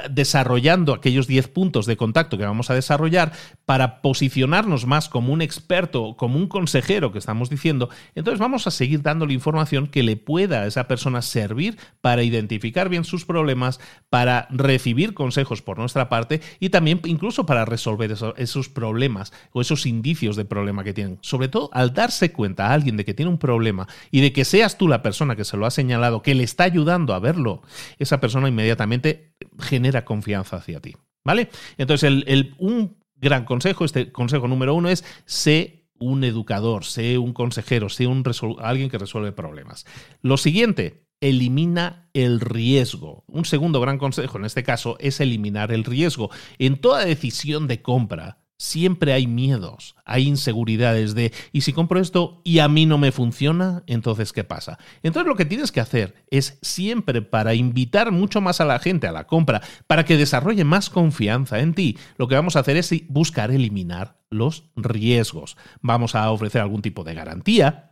S1: desarrollando aquellos 10 puntos de contacto que vamos a desarrollar para posicionarnos más como un experto, como un consejero que estamos diciendo, entonces vamos a seguir dándole información que le pueda a esa persona servir para identificar bien sus problemas, para recibir consejos por nuestra parte y también incluso para resolver esos problemas o esos indicios de problema que tienen. Sobre todo al darse cuenta a alguien de que tiene un problema y de que seas tú la persona que se lo ha señalado, que le está ayudando a verlo, esa persona inmediatamente genera confianza hacia ti. ¿Vale? Entonces, el, un gran consejo, este consejo número uno es sé un educador, sé un consejero, sé un alguien que resuelve problemas. Lo siguiente, elimina el riesgo. Un segundo gran consejo en este caso es eliminar el riesgo. En toda decisión de compra, siempre hay miedos, hay inseguridades de, ¿y si compro esto y a mí no me funciona? Entonces, ¿qué pasa? Entonces lo que tienes que hacer es siempre para invitar mucho más a la gente a la compra, para que desarrolle más confianza en ti, lo que vamos a hacer es buscar eliminar los riesgos. Vamos a ofrecer algún tipo de garantía,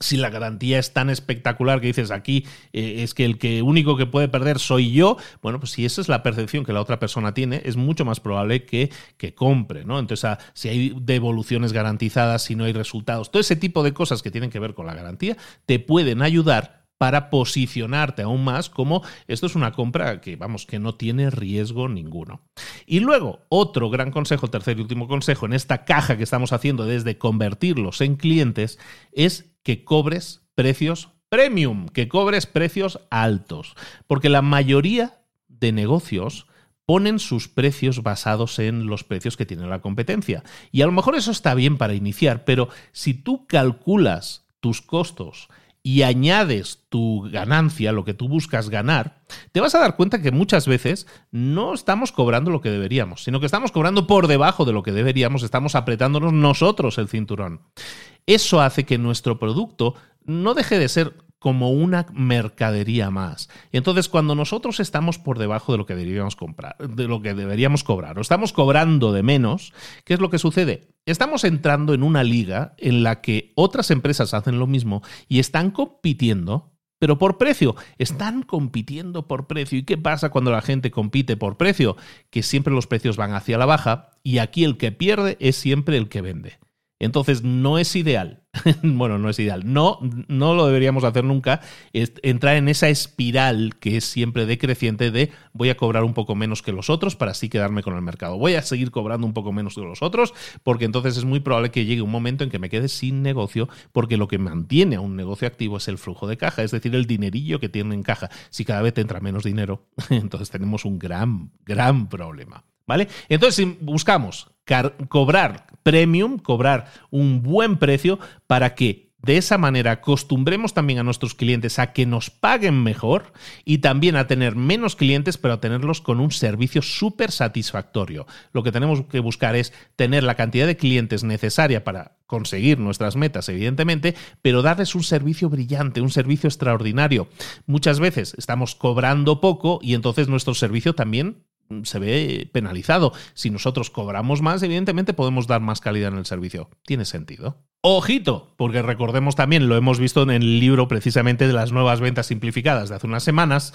S1: si la garantía es tan espectacular que dices aquí eh, es que el que único que puede perder soy yo, bueno, pues si esa es la percepción que la otra persona tiene, es mucho más probable que, que compre, ¿no? Entonces, ah, si hay devoluciones garantizadas, si no hay resultados, todo ese tipo de cosas que tienen que ver con la garantía, te pueden ayudar para posicionarte aún más como esto es una compra que, vamos, que no tiene riesgo ninguno. Y luego, otro gran consejo, tercer y último consejo en esta caja que estamos haciendo desde convertirlos en clientes es que cobres precios premium, que cobres precios altos, porque la mayoría de negocios ponen sus precios basados en los precios que tiene la competencia. Y a lo mejor eso está bien para iniciar, pero si tú calculas tus costos y añades tu ganancia, lo que tú buscas ganar, te vas a dar cuenta que muchas veces no estamos cobrando lo que deberíamos, sino que estamos cobrando por debajo de lo que deberíamos, estamos apretándonos nosotros el cinturón. Eso hace que nuestro producto no deje de ser como una mercadería más. Y entonces cuando nosotros estamos por debajo de lo que deberíamos comprar, de lo que deberíamos cobrar, o estamos cobrando de menos, ¿qué es lo que sucede? Estamos entrando en una liga en la que otras empresas hacen lo mismo y están compitiendo pero por precio. Están compitiendo por precio. ¿Y qué pasa cuando la gente compite por precio? Que siempre los precios van hacia la baja y aquí el que pierde es siempre el que vende. Entonces no es ideal. bueno, no es ideal. No, no lo deberíamos hacer nunca. Es entrar en esa espiral que es siempre decreciente de voy a cobrar un poco menos que los otros para así quedarme con el mercado. Voy a seguir cobrando un poco menos que los otros porque entonces es muy probable que llegue un momento en que me quede sin negocio porque lo que mantiene a un negocio activo es el flujo de caja, es decir, el dinerillo que tiene en caja. Si cada vez te entra menos dinero, entonces tenemos un gran, gran problema. ¿Vale? Entonces, si buscamos cobrar premium, cobrar un buen precio para que de esa manera acostumbremos también a nuestros clientes a que nos paguen mejor y también a tener menos clientes, pero a tenerlos con un servicio súper satisfactorio. Lo que tenemos que buscar es tener la cantidad de clientes necesaria para conseguir nuestras metas, evidentemente, pero darles un servicio brillante, un servicio extraordinario. Muchas veces estamos cobrando poco y entonces nuestro servicio también se ve penalizado. Si nosotros cobramos más, evidentemente podemos dar más calidad en el servicio. Tiene sentido. Ojito, porque recordemos también, lo hemos visto en el libro precisamente de las nuevas ventas simplificadas de hace unas semanas.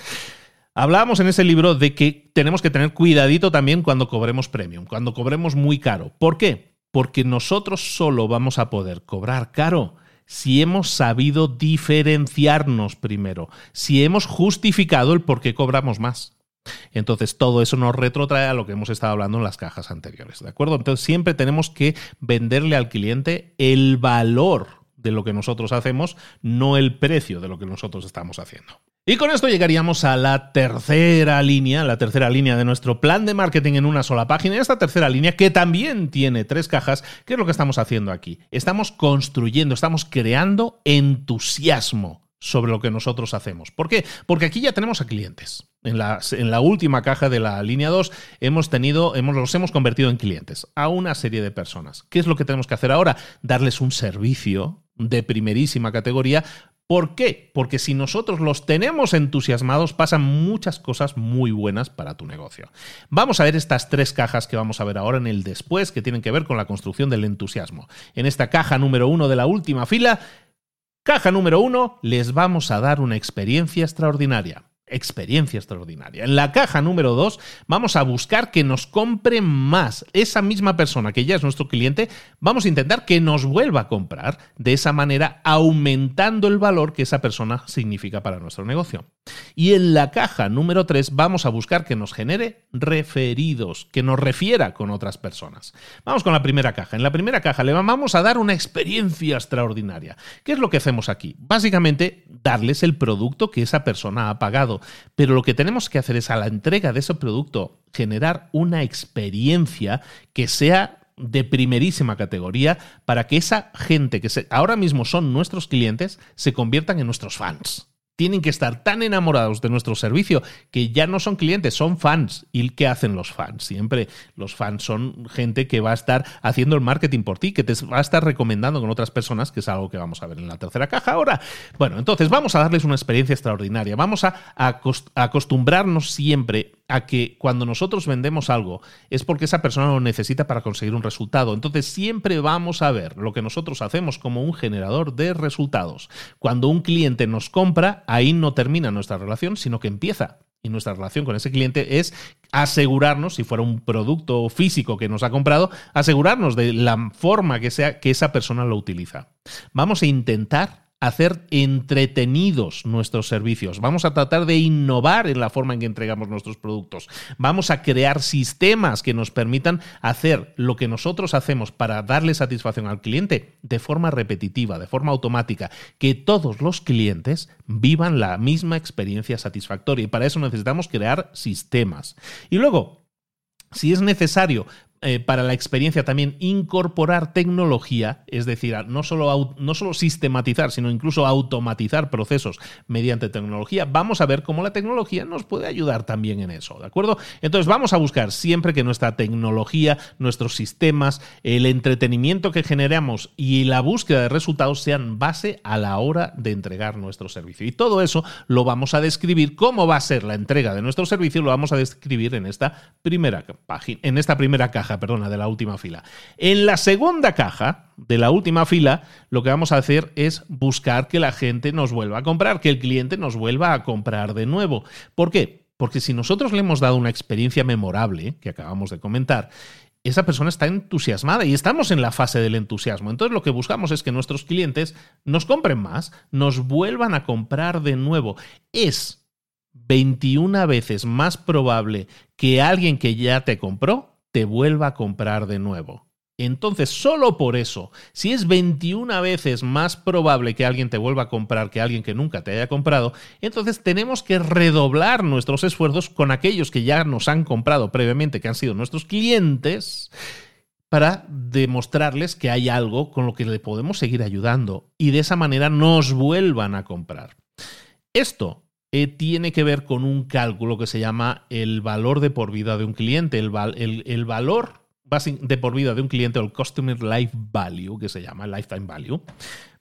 S1: Hablábamos en ese libro de que tenemos que tener cuidadito también cuando cobremos premium, cuando cobremos muy caro. ¿Por qué? Porque nosotros solo vamos a poder cobrar caro si hemos sabido diferenciarnos primero, si hemos justificado el por qué cobramos más. Entonces, todo eso nos retrotrae a lo que hemos estado hablando en las cajas anteriores, ¿de acuerdo? Entonces, siempre tenemos que venderle al cliente el valor de lo que nosotros hacemos, no el precio de lo que nosotros estamos haciendo. Y con esto llegaríamos a la tercera línea, la tercera línea de nuestro plan de marketing en una sola página. Esta tercera línea, que también tiene tres cajas, ¿qué es lo que estamos haciendo aquí? Estamos construyendo, estamos creando entusiasmo sobre lo que nosotros hacemos. ¿Por qué? Porque aquí ya tenemos a clientes. En la, última caja de la línea 2 hemos tenido, hemos, los hemos convertido en clientes a una serie de personas. ¿Qué es lo que tenemos que hacer ahora? Darles un servicio de primerísima categoría ¿Por qué? Porque si nosotros los tenemos entusiasmados, pasan muchas cosas muy buenas para tu negocio. Vamos a ver estas tres cajas que vamos a ver ahora en el después, que tienen que ver con la construcción del entusiasmo. En esta caja número uno de la última fila Caja número uno, les vamos a dar una experiencia extraordinaria experiencia extraordinaria. En la caja número 2 vamos a buscar que nos compre más. Esa misma persona que ya es nuestro cliente, vamos a intentar que nos vuelva a comprar, de esa manera aumentando el valor que esa persona significa para nuestro negocio. Y en la caja número 3 vamos a buscar que nos genere referidos, que nos refiera con otras personas. Vamos con la primera caja. En la primera caja le vamos a dar una experiencia extraordinaria. ¿Qué es lo que hacemos aquí? Básicamente darles el producto que esa persona ha pagado pero lo que tenemos que hacer es a la entrega de ese producto generar una experiencia que sea de primerísima categoría para que esa gente que ahora mismo son nuestros clientes se conviertan en nuestros fans. Tienen que estar tan enamorados de nuestro servicio que ya no son clientes, son fans. ¿Y qué hacen los fans? Siempre los fans son gente que va a estar haciendo el marketing por ti, que te va a estar recomendando con otras personas, que es algo que vamos a ver en la tercera caja ahora. Bueno, entonces vamos a darles una experiencia extraordinaria. Vamos a, acostumbrarnos siempre a que cuando nosotros vendemos algo es porque esa persona lo necesita para conseguir un resultado. Entonces siempre vamos a ver lo que nosotros hacemos como un generador de resultados. Cuando un cliente nos compra, ahí no termina nuestra relación, sino que empieza. Y nuestra relación con ese cliente es asegurarnos, si fuera un producto físico que nos ha comprado, asegurarnos de la forma que sea que esa persona lo utiliza. Vamos a intentar hacer entretenidos nuestros servicios, vamos a tratar de innovar en la forma en que entregamos nuestros productos, vamos a crear sistemas que nos permitan hacer lo que nosotros hacemos para darle satisfacción al cliente de forma repetitiva, de forma automática, que todos los clientes vivan la misma experiencia satisfactoria. Y para eso necesitamos crear sistemas. Y luego, si es necesario eh, para la experiencia también incorporar tecnología, es decir, no solo, no solo sistematizar, sino incluso automatizar procesos mediante tecnología, vamos a ver cómo la tecnología nos puede ayudar también en eso, ¿de acuerdo? Entonces vamos a buscar siempre que nuestra tecnología, nuestros sistemas, el entretenimiento que generamos y la búsqueda de resultados sean base a la hora de entregar nuestro servicio. Y todo eso lo vamos a describir, cómo va a ser la entrega de nuestro servicio, lo vamos a describir en esta primera página, en esta primera caja perdona, de la última fila. En la segunda caja de la última fila, lo que vamos a hacer es buscar que la gente nos vuelva a comprar, que el cliente nos vuelva a comprar de nuevo. ¿Por qué? Porque si nosotros le hemos dado una experiencia memorable, que acabamos de comentar, esa persona está entusiasmada y estamos en la fase del entusiasmo. Entonces lo que buscamos es que nuestros clientes nos compren más, nos vuelvan a comprar de nuevo. Es 21 veces más probable que alguien que ya te compró te vuelva a comprar de nuevo. Entonces, solo por eso, si es 21 veces más probable que alguien te vuelva a comprar que alguien que nunca te haya comprado, entonces tenemos que redoblar nuestros esfuerzos con aquellos que ya nos han comprado previamente, que han sido nuestros clientes, para demostrarles que hay algo con lo que le podemos seguir ayudando y de esa manera nos vuelvan a comprar. Esto eh, tiene que ver con un cálculo que se llama el valor de por vida de un cliente, el, el, valor de por vida de un cliente o el Customer Life Value, que se llama Lifetime Value.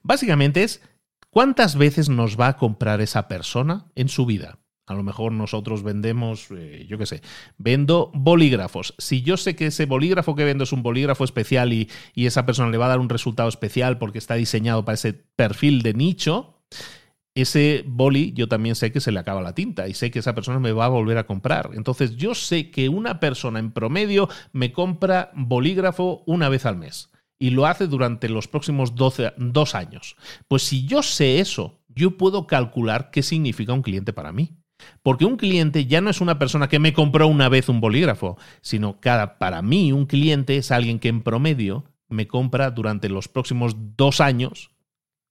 S1: Básicamente es cuántas veces nos va a comprar esa persona en su vida. A lo mejor nosotros vendemos, eh, yo qué sé, vendo bolígrafos. Si yo sé que ese bolígrafo que vendo es un bolígrafo especial y, y esa persona le va a dar un resultado especial porque está diseñado para ese perfil de nicho, ese boli yo también sé que se le acaba la tinta y sé que esa persona me va a volver a comprar. Entonces yo sé que una persona en promedio me compra bolígrafo una vez al mes y lo hace durante los próximos 12, dos años. Pues si yo sé eso, yo puedo calcular qué significa un cliente para mí. Porque un cliente ya no es una persona que me compró una vez un bolígrafo, sino cada, para mí un cliente es alguien que en promedio me compra durante los próximos dos años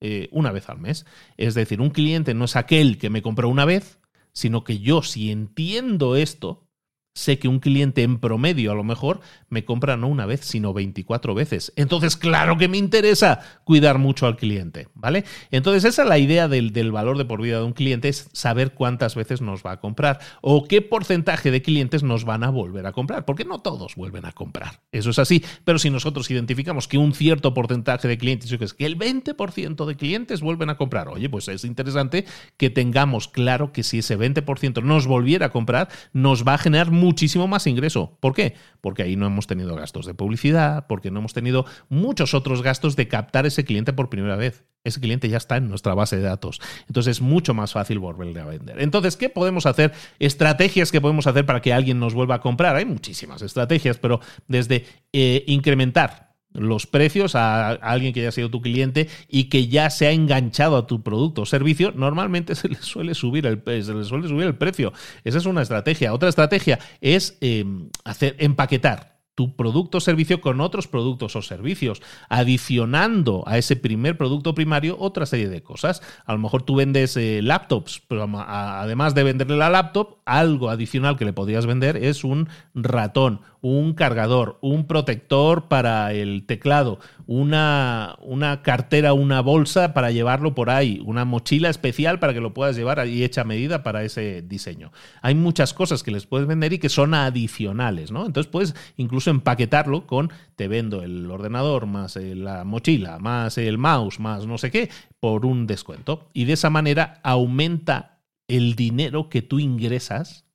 S1: eh, una vez al mes. Es decir, un cliente no es aquel que me compró una vez, sino que yo si entiendo esto, sé que un cliente en promedio a lo mejor me compra no una vez, sino 24 veces. Entonces, claro que me interesa cuidar mucho al cliente, ¿vale? Entonces, esa es la idea del, del, valor de por vida de un cliente, es saber cuántas veces nos va a comprar o qué porcentaje de clientes nos van a volver a comprar, porque no todos vuelven a comprar. Eso es así, pero si nosotros identificamos que un cierto porcentaje de clientes, es que el 20% de clientes vuelven a comprar, oye, pues es interesante que tengamos claro que si ese 20% nos volviera a comprar, nos va a generar muchísimo más ingreso. ¿Por qué? Porque ahí no hemos tenido gastos de publicidad, porque no hemos tenido muchos otros gastos de captar ese cliente por primera vez. Ese cliente ya está en nuestra base de datos. Entonces es mucho más fácil volverle a vender. Entonces, ¿qué podemos hacer? Estrategias que podemos hacer para que alguien nos vuelva a comprar. Hay muchísimas estrategias, pero desde eh, incrementar los precios a alguien que ya ha sido tu cliente y que ya se ha enganchado a tu producto o servicio, normalmente se le suele subir el, se le suele subir el precio. Esa es una estrategia. Otra estrategia es em, hacer empaquetar tu producto o servicio con otros productos o servicios, adicionando a ese primer producto primario otra serie de cosas. A lo mejor tú vendes eh, laptops, pero además de venderle la laptop, algo adicional que le podrías vender es un ratón un cargador, un protector para el teclado, una, una cartera, una bolsa para llevarlo por ahí, una mochila especial para que lo puedas llevar ahí hecha medida para ese diseño. Hay muchas cosas que les puedes vender y que son adicionales, ¿no? Entonces puedes incluso empaquetarlo con te vendo el ordenador más la mochila, más el mouse, más no sé qué, por un descuento. Y de esa manera aumenta el dinero que tú ingresas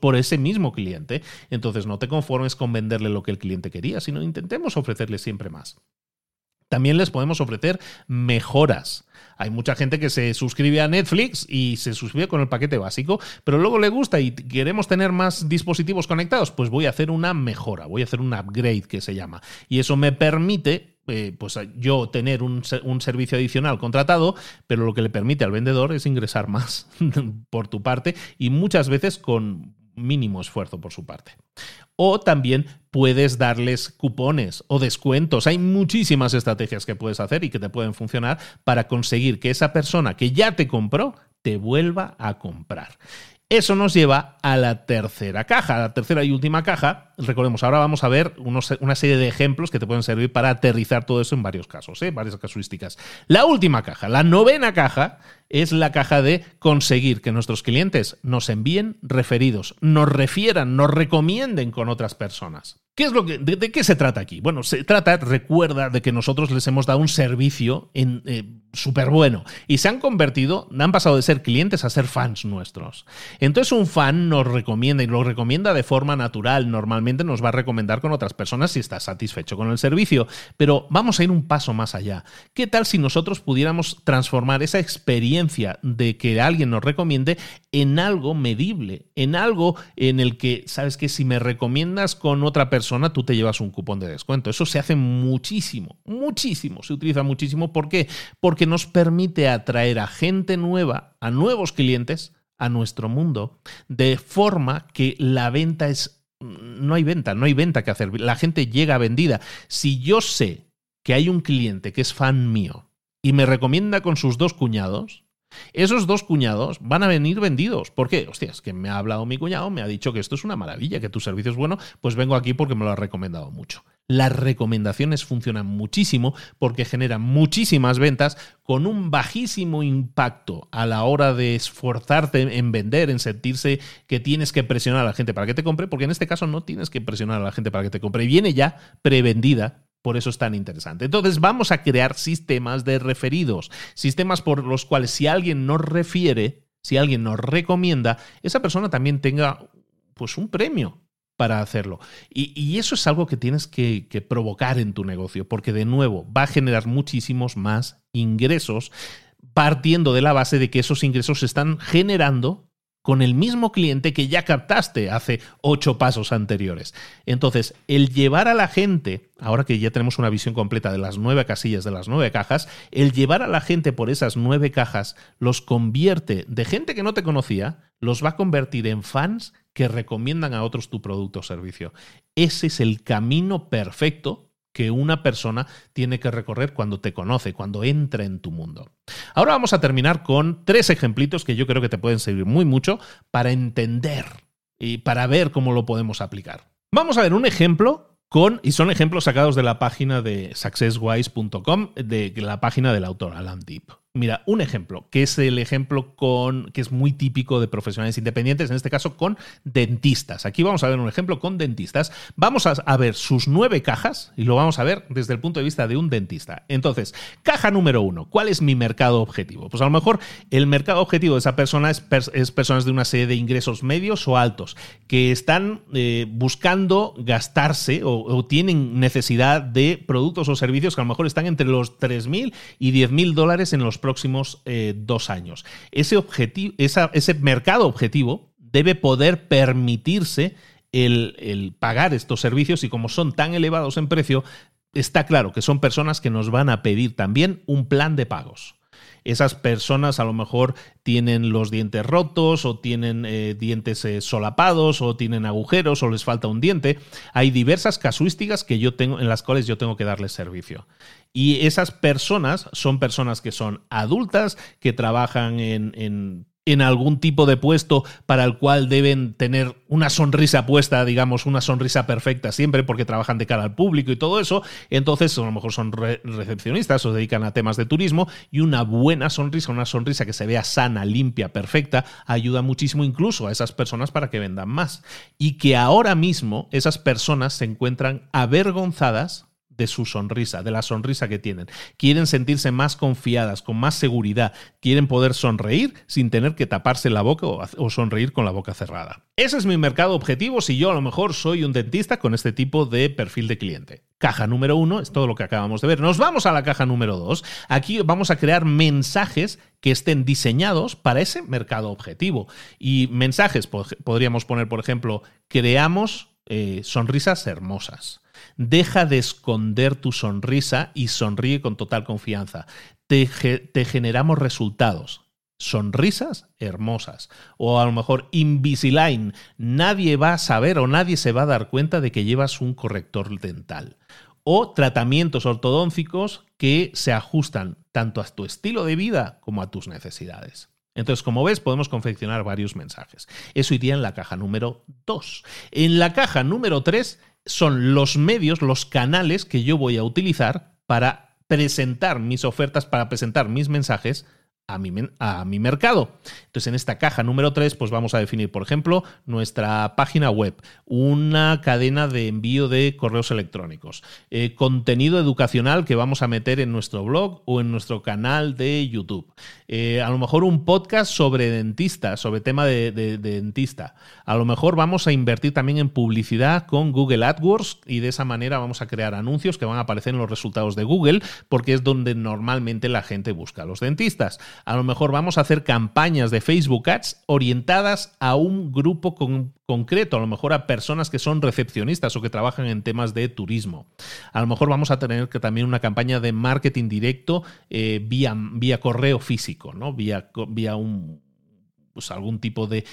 S1: por ese mismo cliente. Entonces no te conformes con venderle lo que el cliente quería, sino intentemos ofrecerle siempre más. También les podemos ofrecer mejoras. Hay mucha gente que se suscribe a Netflix y se suscribe con el paquete básico, pero luego le gusta y queremos tener más dispositivos conectados, pues voy a hacer una mejora, voy a hacer un upgrade que se llama. Y eso me permite eh, pues yo tener un, un, servicio adicional contratado, pero lo que le permite al vendedor es ingresar más por tu parte y muchas veces con mínimo esfuerzo por su parte. O también puedes darles cupones o descuentos. Hay muchísimas estrategias que puedes hacer y que te pueden funcionar para conseguir que esa persona que ya te compró te vuelva a comprar. Eso nos lleva a la tercera caja, la tercera y última caja. Recordemos, ahora vamos a ver una serie de ejemplos que te pueden servir para aterrizar todo eso en varios casos, ¿eh? varias casuísticas. La última caja, la novena caja, es la caja de conseguir que nuestros clientes nos envíen referidos, nos refieran, nos recomienden con otras personas. ¿Qué es lo que, de, qué se trata aquí? Bueno, se trata, recuerda, de que nosotros les hemos dado un servicio eh, súper bueno y se han convertido, han pasado de ser clientes a ser fans nuestros. Entonces un fan nos recomienda y lo recomienda de forma natural. Normalmente nos va a recomendar con otras personas si está satisfecho con el servicio. Pero vamos a ir un paso más allá. ¿Qué tal si nosotros pudiéramos transformar esa experiencia de que alguien nos recomiende en algo medible, en algo en el que, sabes que si me recomiendas con otra persona, tú te llevas un cupón de descuento. Eso se hace muchísimo, muchísimo, se utiliza muchísimo. ¿Por qué? Porque nos permite atraer a gente nueva, a nuevos clientes, a nuestro mundo, de forma que la venta es... No hay venta, no hay venta que hacer. La gente llega vendida. Si yo sé que hay un cliente que es fan mío y me recomienda con sus dos cuñados, esos dos cuñados van a venir vendidos. ¿Por qué? Hostia, es que me ha hablado mi cuñado, me ha dicho que esto es una maravilla, que tu servicio es bueno, pues vengo aquí porque me lo ha recomendado mucho. Las recomendaciones funcionan muchísimo porque generan muchísimas ventas con un bajísimo impacto a la hora de esforzarte en vender, en sentirse que tienes que presionar a la gente para que te compre, porque en este caso no tienes que presionar a la gente para que te compre. Viene ya prevendida por eso es tan interesante. Entonces vamos a crear sistemas de referidos, sistemas por los cuales si alguien nos refiere, si alguien nos recomienda, esa persona también tenga pues un premio para hacerlo. Y, eso es algo que tienes que, que provocar en tu negocio, porque de nuevo va a generar muchísimos más ingresos partiendo de la base de que esos ingresos se están generando con el mismo cliente que ya captaste hace ocho pasos anteriores. Entonces, el llevar a la gente, ahora que ya tenemos una visión completa de las nueve casillas, de las nueve cajas, el llevar a la gente por esas nueve cajas los convierte de gente que no te conocía, los va a convertir en fans que recomiendan a otros tu producto o servicio. Ese es el camino perfecto que una persona tiene que recorrer cuando te conoce, cuando entra en tu mundo. Ahora vamos a terminar con tres ejemplitos que yo creo que te pueden servir muy mucho para entender y para ver cómo lo podemos aplicar. Vamos a ver un ejemplo con, y son ejemplos sacados de la página de successwise.com, de la página del autor Alan Deep. Mira, un ejemplo, que es el ejemplo con que es muy típico de profesionales independientes, en este caso con dentistas. Aquí vamos a ver un ejemplo con dentistas. Vamos a, ver sus nueve cajas y lo vamos a ver desde el punto de vista de un dentista. Entonces, caja número uno, ¿cuál es mi mercado objetivo? Pues a lo mejor el mercado objetivo de esa persona es, personas de una serie de ingresos medios o altos que están eh, buscando gastarse o, tienen necesidad de productos o servicios que a lo mejor están entre los 3.000 y 10.000 dólares en los próximos eh, dos años. Ese, objetivo, ese mercado objetivo debe poder permitirse el, el pagar estos servicios y como son tan elevados en precio, está claro que son personas que nos van a pedir también un plan de pagos esas personas a lo mejor tienen los dientes rotos o tienen eh, dientes eh, solapados o tienen agujeros o les falta un diente. Hay diversas casuísticas que yo tengo, en las cuales yo tengo que darles servicio. Y esas personas son personas que son adultas, que trabajan en, en algún tipo de puesto para el cual deben tener una sonrisa puesta, digamos, una sonrisa perfecta siempre porque trabajan de cara al público y todo eso, entonces a lo mejor son recepcionistas o se dedican a temas de turismo y una buena sonrisa, una sonrisa que se vea sana, limpia, perfecta, ayuda muchísimo incluso a esas personas para que vendan más. Y que ahora mismo esas personas se encuentran avergonzadas de su sonrisa, de la sonrisa que tienen. Quieren sentirse más confiadas, con más seguridad. Quieren poder sonreír sin tener que taparse la boca o, sonreír con la boca cerrada. Ese es mi mercado objetivo si yo a lo mejor soy un dentista con este tipo de perfil de cliente. Caja número uno es todo lo que acabamos de ver. Nos vamos a la caja número dos. Aquí vamos a crear mensajes que estén diseñados para ese mercado objetivo. Y mensajes, podríamos poner, por ejemplo, creamos eh, sonrisas hermosas. Deja de esconder tu sonrisa y sonríe con total confianza. Te, generamos resultados. Sonrisas hermosas. O a lo mejor Invisalign. Nadie va a saber o nadie se va a dar cuenta de que llevas un corrector dental. O tratamientos ortodóncicos que se ajustan tanto a tu estilo de vida como a tus necesidades. Entonces, como ves, podemos confeccionar varios mensajes. Eso iría en la caja número 2. En la caja número 3 son los medios, los canales que yo voy a utilizar para presentar mis ofertas, para presentar mis mensajes a mi, a mi, mercado. Entonces, en esta caja número 3, pues vamos a definir, por ejemplo, nuestra página web, una cadena de envío de correos electrónicos, eh, contenido educacional que vamos a meter en nuestro blog o en nuestro canal de YouTube, eh, a lo mejor un podcast sobre dentista, sobre tema de, dentista. A lo mejor vamos a invertir también en publicidad con Google AdWords y de esa manera vamos a crear anuncios que van a aparecer en los resultados de Google porque es donde normalmente la gente busca a los dentistas. A lo mejor vamos a hacer campañas de Facebook Ads orientadas a un grupo concreto, a lo mejor a personas que son recepcionistas o que trabajan en temas de turismo. A lo mejor vamos a tener que también una campaña de marketing directo eh, vía, vía correo físico. ¿no? Vía, vía un, pues algún tipo de,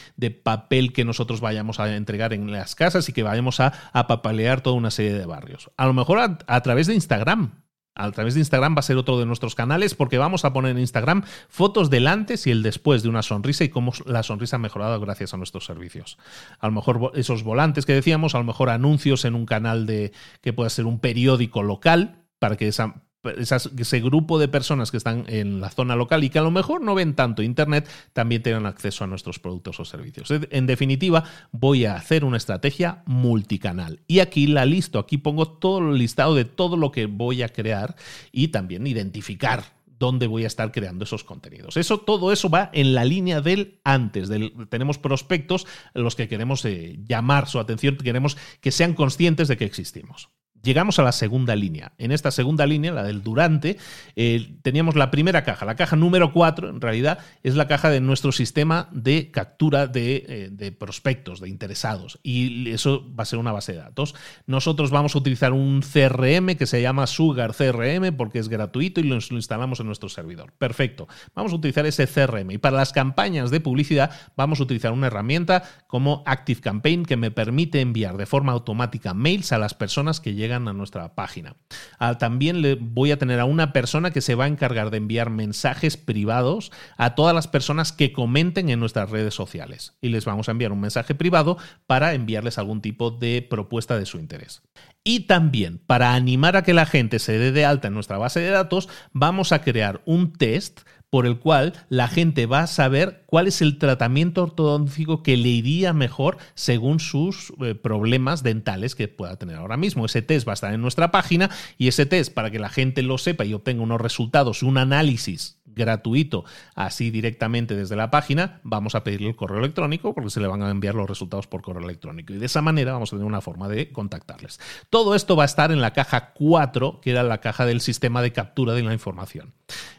S1: papel que nosotros vayamos a entregar en las casas y que vayamos a, papalear toda una serie de barrios. A lo mejor a, través de Instagram. A través de Instagram va a ser otro de nuestros canales porque vamos a poner en Instagram fotos del antes y el después de una sonrisa y cómo la sonrisa ha mejorado gracias a nuestros servicios. A lo mejor esos volantes que decíamos, a lo mejor anuncios en un canal de que pueda ser un periódico local para que esa ese grupo de personas que están en la zona local y que a lo mejor no ven tanto Internet, también tengan acceso a nuestros productos o servicios. En definitiva, voy a hacer una estrategia multicanal. Y aquí la listo, aquí pongo todo el listado de todo lo que voy a crear y también identificar dónde voy a estar creando esos contenidos. Eso, todo eso va en la línea del antes. Del, tenemos prospectos los que queremos eh, llamar su atención, queremos que sean conscientes de que existimos. Llegamos a la segunda línea. En esta segunda línea, la del durante, eh, teníamos la primera caja. La caja número 4, en realidad, es la caja de nuestro sistema de captura de, eh, prospectos, de interesados. Y eso va a ser una base de datos. Nosotros vamos a utilizar un CRM que se llama Sugar CRM porque es gratuito y lo instalamos en nuestro servidor. Perfecto. Vamos a utilizar ese CRM. Y para las campañas de publicidad, vamos a utilizar una herramienta como Active Campaign que me permite enviar de forma automática mails a las personas que llegan a nuestra página. Ah, también le voy a tener a una persona que se va a encargar de enviar mensajes privados a todas las personas que comenten en nuestras redes sociales. Y les vamos a enviar un mensaje privado para enviarles algún tipo de propuesta de su interés. Y también para animar a que la gente se dé de alta en nuestra base de datos, vamos a crear un test por el cual la gente va a saber cuál es el tratamiento ortodóntico que le iría mejor según sus eh, problemas dentales que pueda tener ahora mismo. Ese test va a estar en nuestra página y ese test, para que la gente lo sepa y obtenga unos resultados, un análisis gratuito, así directamente desde la página, vamos a pedirle el correo electrónico porque se le van a enviar los resultados por correo electrónico. Y de esa manera vamos a tener una forma de contactarles. Todo esto va a estar en la caja 4, que era la caja del sistema de captura de la información.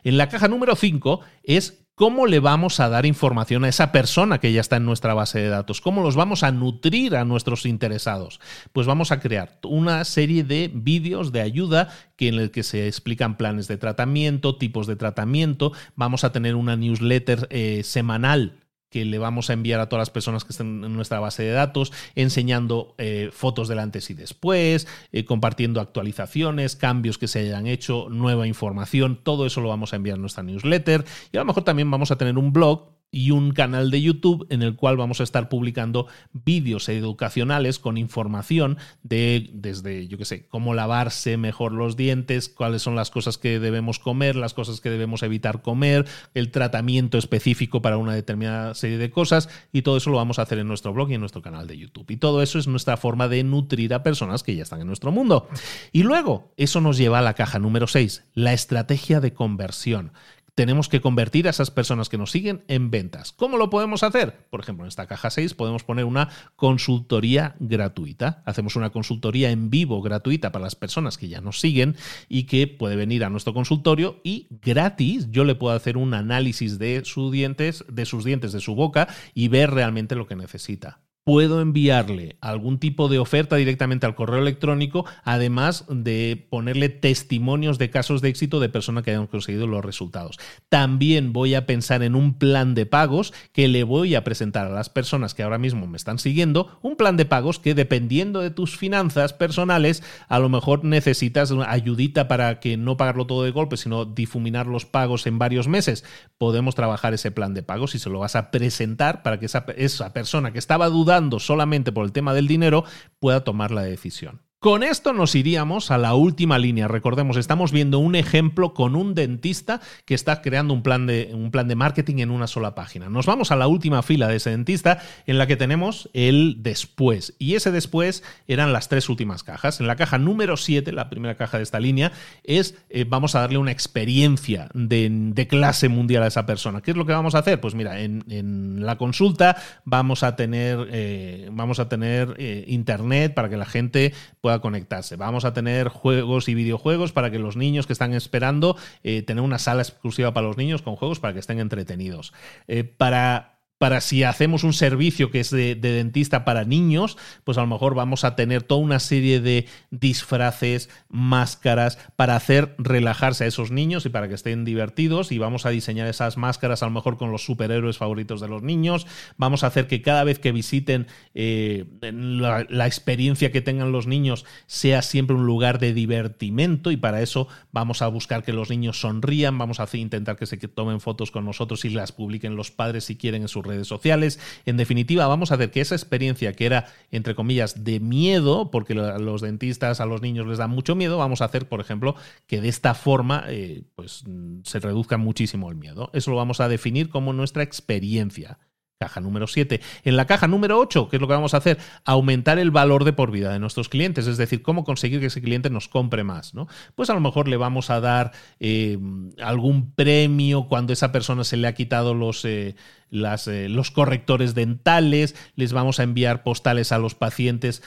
S1: En la caja número 5 es ¿Cómo le vamos a dar información a esa persona que ya está en nuestra base de datos? ¿Cómo los vamos a nutrir a nuestros interesados? Pues vamos a crear una serie de vídeos de ayuda que en el que se explican planes de tratamiento, tipos de tratamiento. Vamos a tener una newsletter eh, semanal que le vamos a enviar a todas las personas que estén en nuestra base de datos, enseñando eh, fotos del antes y después, eh, compartiendo actualizaciones, cambios que se hayan hecho, nueva información, todo eso lo vamos a enviar a nuestra newsletter. Y a lo mejor también vamos a tener un blog y un canal de YouTube en el cual vamos a estar publicando vídeos educacionales con información de desde, yo qué sé, cómo lavarse mejor los dientes, cuáles son las cosas que debemos comer, las cosas que debemos evitar comer, el tratamiento específico para una determinada serie de cosas y todo eso lo vamos a hacer en nuestro blog y en nuestro canal de YouTube. Y todo eso es nuestra forma de nutrir a personas que ya están en nuestro mundo. Y luego, eso nos lleva a la caja número 6, la estrategia de conversión tenemos que convertir a esas personas que nos siguen en ventas. ¿Cómo lo podemos hacer? Por ejemplo, en esta caja 6 podemos poner una consultoría gratuita. Hacemos una consultoría en vivo gratuita para las personas que ya nos siguen y que puede venir a nuestro consultorio y gratis yo le puedo hacer un análisis de sus dientes, de sus dientes, de su boca y ver realmente lo que necesita puedo enviarle algún tipo de oferta directamente al correo electrónico, además de ponerle testimonios de casos de éxito de personas que hayan conseguido los resultados. También voy a pensar en un plan de pagos que le voy a presentar a las personas que ahora mismo me están siguiendo, un plan de pagos que dependiendo de tus finanzas personales, a lo mejor necesitas ayudita para que no pagarlo todo de golpe, sino difuminar los pagos en varios meses. Podemos trabajar ese plan de pagos y se lo vas a presentar para que esa persona que estaba dudando solamente por el tema del dinero pueda tomar la decisión. Con esto nos iríamos a la última línea. Recordemos, estamos viendo un ejemplo con un dentista que está creando un plan, de, un plan de marketing en una sola página. Nos vamos a la última fila de ese dentista en la que tenemos el después. Y ese después eran las tres últimas cajas. En la caja número 7, la primera caja de esta línea, es eh, vamos a darle una experiencia de, clase mundial a esa persona. ¿Qué es lo que vamos a hacer? Pues mira, en, la consulta vamos a tener, eh, vamos a tener eh, internet para que la gente pueda pueda conectarse. Vamos a tener juegos y videojuegos para que los niños que están esperando eh, tener una sala exclusiva para los niños con juegos para que estén entretenidos. Eh, para para si hacemos un servicio que es de, dentista para niños, pues a lo mejor vamos a tener toda una serie de disfraces, máscaras, para hacer relajarse a esos niños y para que estén divertidos. Y vamos a diseñar esas máscaras a lo mejor con los superhéroes favoritos de los niños. Vamos a hacer que cada vez que visiten eh, la, experiencia que tengan los niños sea siempre un lugar de divertimento y para eso vamos a buscar que los niños sonrían, vamos a intentar que se tomen fotos con nosotros y las publiquen los padres si quieren en su redes sociales. En definitiva, vamos a hacer que esa experiencia que era, entre comillas, de miedo, porque a los dentistas, a los niños les da mucho miedo, vamos a hacer, por ejemplo, que de esta forma eh, pues, se reduzca muchísimo el miedo. Eso lo vamos a definir como nuestra experiencia. Caja número 7. En la caja número 8, ¿qué es lo que vamos a hacer? Aumentar el valor de por vida de nuestros clientes, es decir, cómo conseguir que ese cliente nos compre más. ¿no? Pues a lo mejor le vamos a dar eh, algún premio cuando esa persona se le ha quitado los, eh, eh, los correctores dentales, les vamos a enviar postales a los pacientes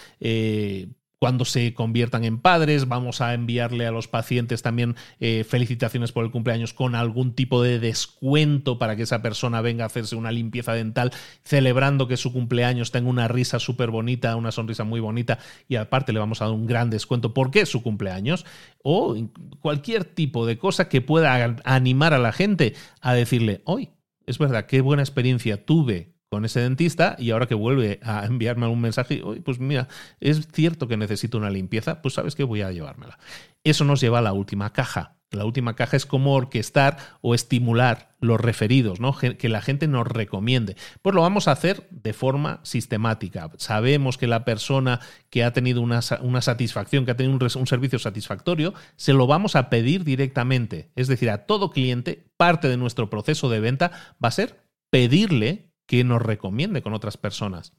S1: cuando se conviertan en padres. Vamos a enviarle a los pacientes también eh, felicitaciones por el cumpleaños con algún tipo de descuento para que esa persona venga a hacerse una limpieza dental celebrando que su cumpleaños tenga una risa súper bonita, una sonrisa muy bonita y aparte le vamos a dar un gran descuento porque es su cumpleaños o cualquier tipo de cosa que pueda animar a la gente a decirle, hoy, es verdad, qué buena experiencia tuve con ese dentista y ahora que vuelve a enviarme un mensaje, pues mira, es cierto que necesito una limpieza, pues sabes que voy a llevármela. Eso nos lleva a la última caja. La última caja es cómo orquestar o estimular los referidos, ¿no? que la gente nos recomiende. Pues lo vamos a hacer de forma sistemática. Sabemos que la persona que ha tenido una, satisfacción, que ha tenido un servicio satisfactorio, se lo vamos a pedir directamente. Es decir, a todo cliente, parte de nuestro proceso de venta va a ser pedirle que nos recomiende con otras personas.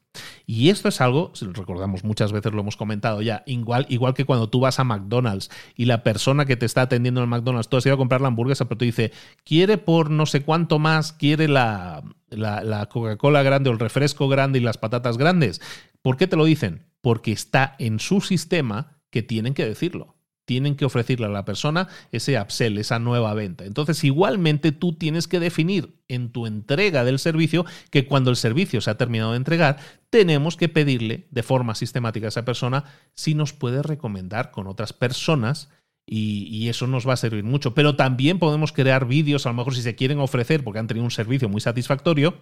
S1: Y esto es algo, recordamos muchas veces, lo hemos comentado ya, igual, igual que cuando tú vas a McDonald's y la persona que te está atendiendo en el McDonald's, tú has ido a comprar la hamburguesa, pero te dice, quiere por no sé cuánto más, quiere la, la, la Coca-Cola grande o el refresco grande y las patatas grandes. ¿Por qué te lo dicen? Porque está en su sistema que tienen que decirlo tienen que ofrecerle a la persona ese upsell, esa nueva venta. Entonces, igualmente tú tienes que definir en tu entrega del servicio que cuando el servicio se ha terminado de entregar, tenemos que pedirle de forma sistemática a esa persona si nos puede recomendar con otras personas y, eso nos va a servir mucho. Pero también podemos crear vídeos, a lo mejor si se quieren ofrecer porque han tenido un servicio muy satisfactorio,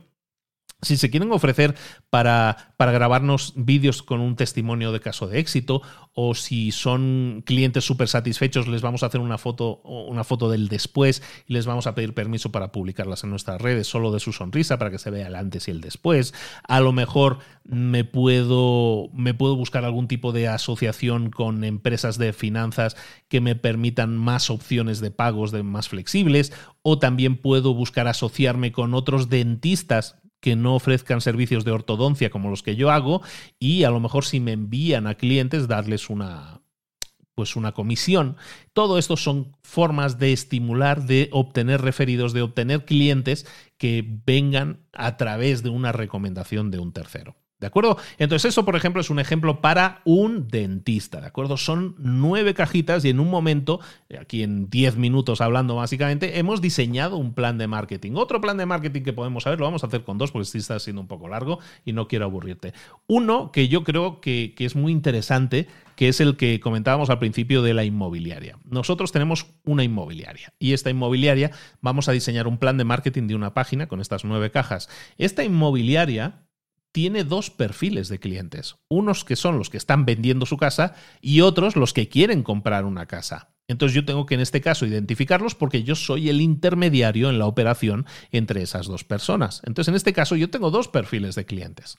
S1: si se quieren ofrecer para, para grabarnos vídeos con un testimonio de caso de éxito, o si son clientes súper satisfechos, les vamos a hacer una foto, una foto del después y les vamos a pedir permiso para publicarlas en nuestras redes, solo de su sonrisa, para que se vea el antes y el después. A lo mejor me puedo, me puedo buscar algún tipo de asociación con empresas de finanzas que me permitan más opciones de pagos de más flexibles, o también puedo buscar asociarme con otros dentistas que no ofrezcan servicios de ortodoncia como los que yo hago y a lo mejor si me envían a clientes darles una pues una comisión. Todo esto son formas de estimular, de obtener referidos, de obtener clientes que vengan a través de una recomendación de un tercero. ¿De acuerdo? Entonces eso, por ejemplo, es un ejemplo para un dentista, ¿de acuerdo? Son nueve cajitas y en un momento, aquí en diez minutos hablando básicamente, hemos diseñado un plan de marketing. Otro plan de marketing que podemos saber, lo vamos a hacer con dos porque sí está siendo un poco largo y no quiero aburrirte. Uno que yo creo que, que es muy interesante, que es el que comentábamos al principio de la inmobiliaria. Nosotros tenemos una inmobiliaria y esta inmobiliaria vamos a diseñar un plan de marketing de una página con estas nueve cajas. Esta inmobiliaria tiene dos perfiles de clientes. Unos que son los que están vendiendo su casa y otros los que quieren comprar una casa. Entonces yo tengo que en este caso identificarlos porque yo soy el intermediario en la operación entre esas dos personas. Entonces en este caso yo tengo dos perfiles de clientes.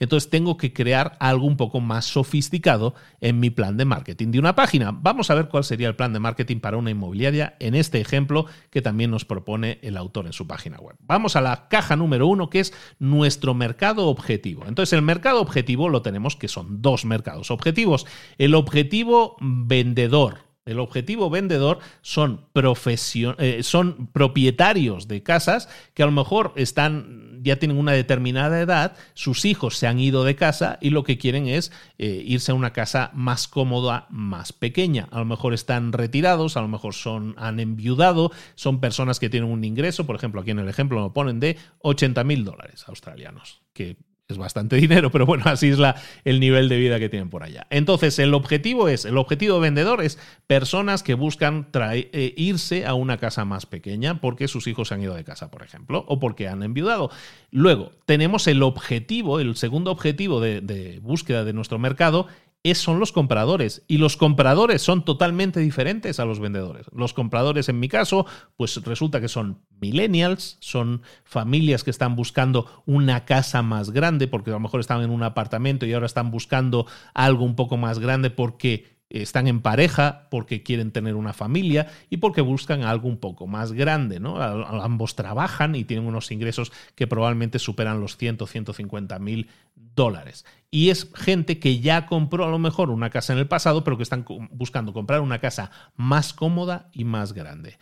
S1: Entonces tengo que crear algo un poco más sofisticado en mi plan de marketing de una página. Vamos a ver cuál sería el plan de marketing para una inmobiliaria en este ejemplo que también nos propone el autor en su página web. Vamos a la caja número uno que es nuestro mercado objetivo. Entonces el mercado objetivo lo tenemos que son dos mercados objetivos. El objetivo vendedor el objetivo vendedor son, eh, son propietarios de casas que a lo mejor están, ya tienen una determinada edad, sus hijos se han ido de casa y lo que quieren es eh, irse a una casa más cómoda, más pequeña. A lo mejor están retirados, a lo mejor son, han enviudado, son personas que tienen un ingreso, por ejemplo, aquí en el ejemplo lo ponen de 80 mil dólares australianos, que es bastante dinero, pero bueno, así es la, el nivel de vida que tienen por allá. Entonces, el objetivo es, el objetivo vendedor es personas que buscan eh, irse a una casa más pequeña porque sus hijos se han ido de casa, por ejemplo, o porque han enviudado. Luego, tenemos el objetivo, el segundo objetivo de, de búsqueda de nuestro mercado son los compradores. Y los compradores son totalmente diferentes a los vendedores. Los compradores, en mi caso, pues resulta que son millennials, son familias que están buscando una casa más grande, porque a lo mejor estaban en un apartamento y ahora están buscando algo un poco más grande porque están en pareja porque quieren tener una familia y porque buscan algo un poco más grande, ¿no? Ambos trabajan y tienen unos ingresos que probablemente superan los 100 o 150 mil dólares. Y es gente que ya compró a lo mejor una casa en el pasado, pero que están buscando comprar una casa más cómoda y más grande.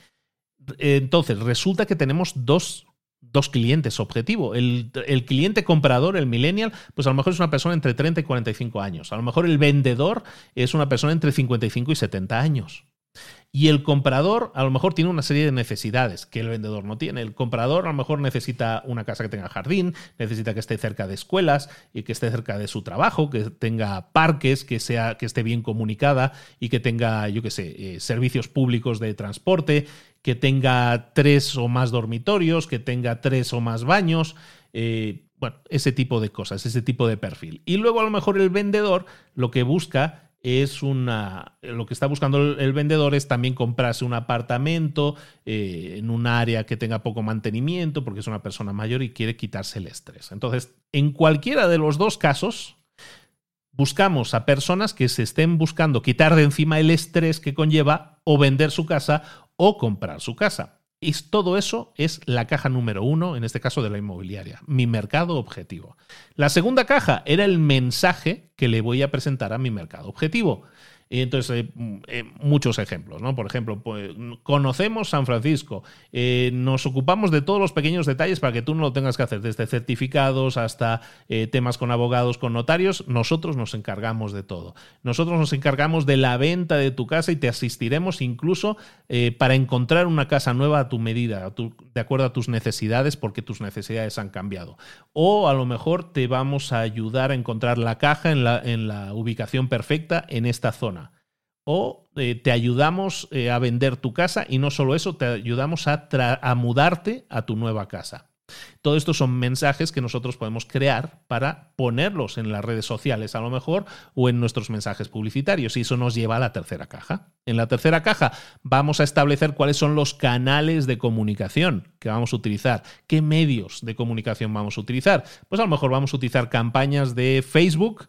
S1: Entonces, resulta que tenemos dos dos clientes objetivo. El, cliente comprador, el millennial, pues a lo mejor es una persona entre 30 y 45 años. A lo mejor el vendedor es una persona entre 55 y 70 años. Y el comprador a lo mejor tiene una serie de necesidades que el vendedor no tiene. El comprador a lo mejor necesita una casa que tenga jardín, necesita que esté cerca de escuelas y que esté cerca de su trabajo, que tenga parques, que, sea, que esté bien comunicada y que tenga, yo qué sé, eh, servicios públicos de transporte, que tenga tres o más dormitorios, que tenga tres o más baños. Eh, bueno, ese tipo de cosas, ese tipo de perfil. Y luego a lo mejor el vendedor lo que busca es una. Lo que está buscando el vendedor es también comprarse un apartamento eh, en un área que tenga poco mantenimiento, porque es una persona mayor y quiere quitarse el estrés. Entonces, en cualquiera de los dos casos, buscamos a personas que se estén buscando quitar de encima el estrés que conlleva o vender su casa o comprar su casa. Y todo eso es la caja número uno, en este caso de la inmobiliaria, mi mercado objetivo. La segunda caja era el mensaje que le voy a presentar a mi mercado objetivo. Y entonces, eh, eh, muchos ejemplos, ¿no? Por ejemplo, pues, conocemos San Francisco, eh, nos ocupamos de todos los pequeños detalles para que tú no lo tengas que hacer, desde certificados hasta temas con abogados, con notarios, nosotros nos encargamos de todo. Nosotros nos encargamos de la venta de tu casa y te asistiremos incluso para encontrar una casa nueva a tu medida, de acuerdo a tus necesidades, porque tus necesidades han cambiado. O a lo mejor te vamos a ayudar a encontrar la caja en la, en la ubicación perfecta en esta zona o eh, te ayudamos eh, a vender tu casa y no solo eso, te ayudamos a, a, mudarte a tu nueva casa. Todo esto son mensajes que nosotros podemos crear para ponerlos en las redes sociales a lo mejor o en nuestros mensajes publicitarios y eso nos lleva a la tercera caja. En la tercera caja vamos a establecer cuáles son los canales de comunicación que vamos a utilizar, qué medios de comunicación vamos a utilizar. Pues a lo mejor vamos a utilizar campañas de Facebook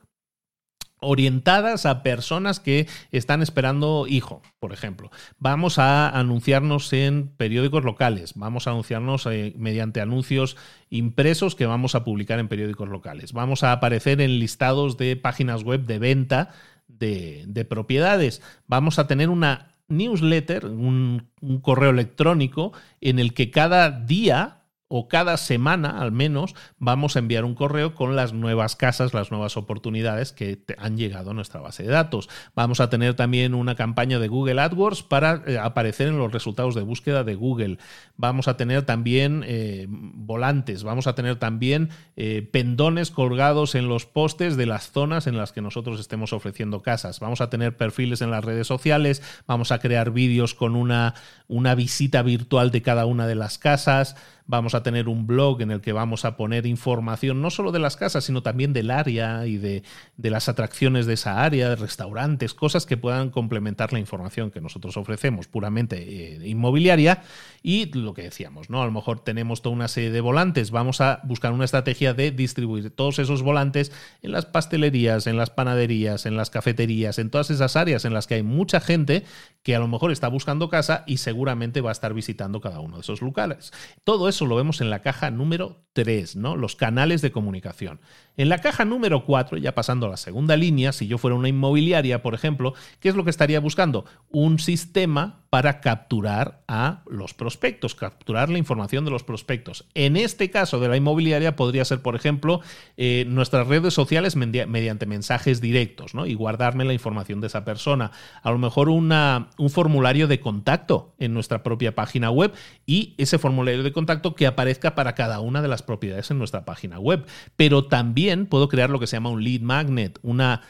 S1: orientadas a personas que están esperando hijo, por ejemplo. Vamos a anunciarnos en periódicos locales, vamos a anunciarnos eh, mediante anuncios impresos que vamos a publicar en periódicos locales. Vamos a aparecer en listados de páginas web de venta de, propiedades. Vamos a tener una newsletter, un correo electrónico en el que cada día o cada semana al menos vamos a enviar un correo con las nuevas casas, las nuevas oportunidades que han llegado a nuestra base de datos. Vamos a tener también una campaña de Google AdWords para eh, aparecer en los resultados de búsqueda de Google. Vamos a tener también eh, volantes, vamos a tener también eh, pendones colgados en los postes de las zonas en las que nosotros estemos ofreciendo casas. Vamos a tener perfiles en las redes sociales, vamos a crear vídeos con una, una visita virtual de cada una de las casas vamos a tener un blog en el que vamos a poner información no solo de las casas, sino también del área y de, las atracciones de esa área, de restaurantes, cosas que puedan complementar la información que nosotros ofrecemos puramente eh, inmobiliaria. Y lo que decíamos, ¿no? A lo mejor tenemos toda una serie de volantes, vamos a buscar una estrategia de distribuir todos esos volantes en las pastelerías, en las panaderías, en las cafeterías, en todas esas áreas en las que hay mucha gente que a lo mejor está buscando casa y seguramente va a estar visitando cada uno de esos locales. Todo eso lo vemos en la caja número 3, ¿no? Los canales de comunicación. En la caja número 4, ya pasando a la segunda línea, si yo fuera una inmobiliaria, por ejemplo, ¿qué es lo que estaría buscando? Un sistema para capturar a los prospectos, capturar la información de los prospectos. En este caso de la inmobiliaria podría ser, por ejemplo, eh, nuestras redes sociales mediante mensajes directos, ¿no? Y guardarme la información de esa persona. A lo mejor una, un formulario de contacto en nuestra propia página web y ese formulario de contacto que aparezca para cada una de las propiedades en nuestra página web. Pero también puedo crear lo que se llama un lead magnet, una,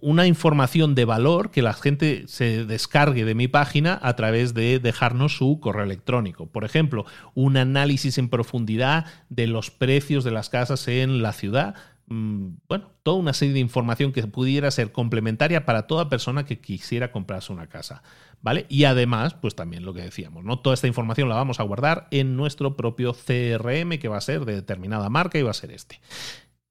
S1: una información de valor que la gente se descargue de mi página a través de dejarnos su correo electrónico. Por ejemplo, un análisis en profundidad de los precios de las casas en la ciudad. Mm, bueno, toda una serie de información que pudiera ser complementaria para toda persona que quisiera comprarse una casa. ¿Vale? Y además, pues también lo que decíamos, ¿no? Toda esta información la vamos a guardar en nuestro propio CRM, que va a ser de determinada marca y va a ser este.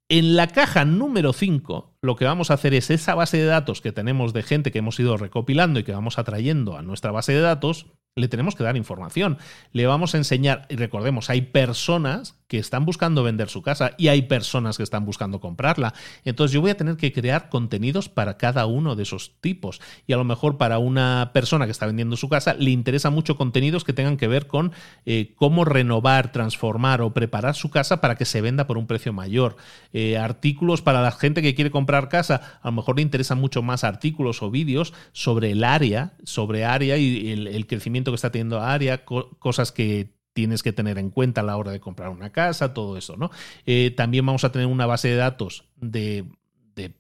S1: En la caja número 5, lo que vamos a hacer es esa base de datos que tenemos de gente que hemos ido recopilando y que vamos atrayendo a nuestra base de datos, le tenemos que dar información. Le vamos a enseñar, y recordemos, hay personas que están buscando vender su casa y hay personas que están buscando comprarla. Entonces yo voy a tener que crear contenidos para cada uno de esos tipos. Y a lo mejor para una persona que está vendiendo su casa le interesa mucho contenidos que tengan que ver con eh, cómo renovar, transformar o preparar su casa para que se venda por un precio mayor. Eh, artículos para la gente que quiere comprar casa, a lo mejor le interesan mucho más artículos o vídeos sobre el área, sobre área y el, crecimiento que está teniendo área, cosas que tienes que tener en cuenta a la hora de comprar una casa, todo eso, ¿no? Eh, también vamos a tener una base de datos de,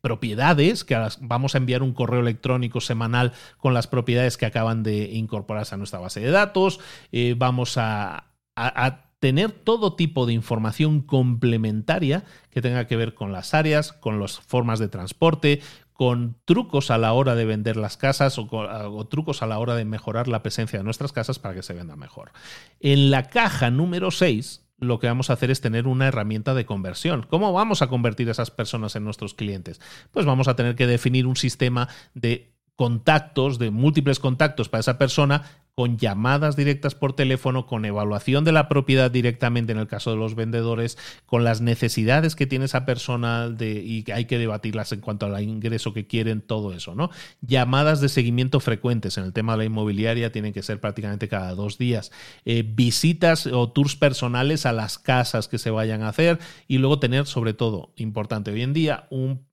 S1: propiedades, que vamos a enviar un correo electrónico semanal con las propiedades que acaban de incorporarse a nuestra base de datos. Eh, vamos a, a tener todo tipo de información complementaria que tenga que ver con las áreas, con las formas de transporte, con trucos a la hora de vender las casas o, trucos a la hora de mejorar la presencia de nuestras casas para que se venda mejor. En la caja número 6 lo que vamos a hacer es tener una herramienta de conversión. ¿Cómo vamos a convertir a esas personas en nuestros clientes? Pues vamos a tener que definir un sistema de contactos, de múltiples contactos para esa persona con llamadas directas por teléfono, con evaluación de la propiedad directamente en el caso de los vendedores, con las necesidades que tiene esa persona de, y hay que debatirlas en cuanto al ingreso que quieren, todo eso, ¿no? Llamadas de seguimiento frecuentes en el tema de la inmobiliaria tienen que ser prácticamente cada dos días. Eh, visitas o tours personales a las casas que se vayan a hacer y luego tener, sobre todo, importante hoy en día, un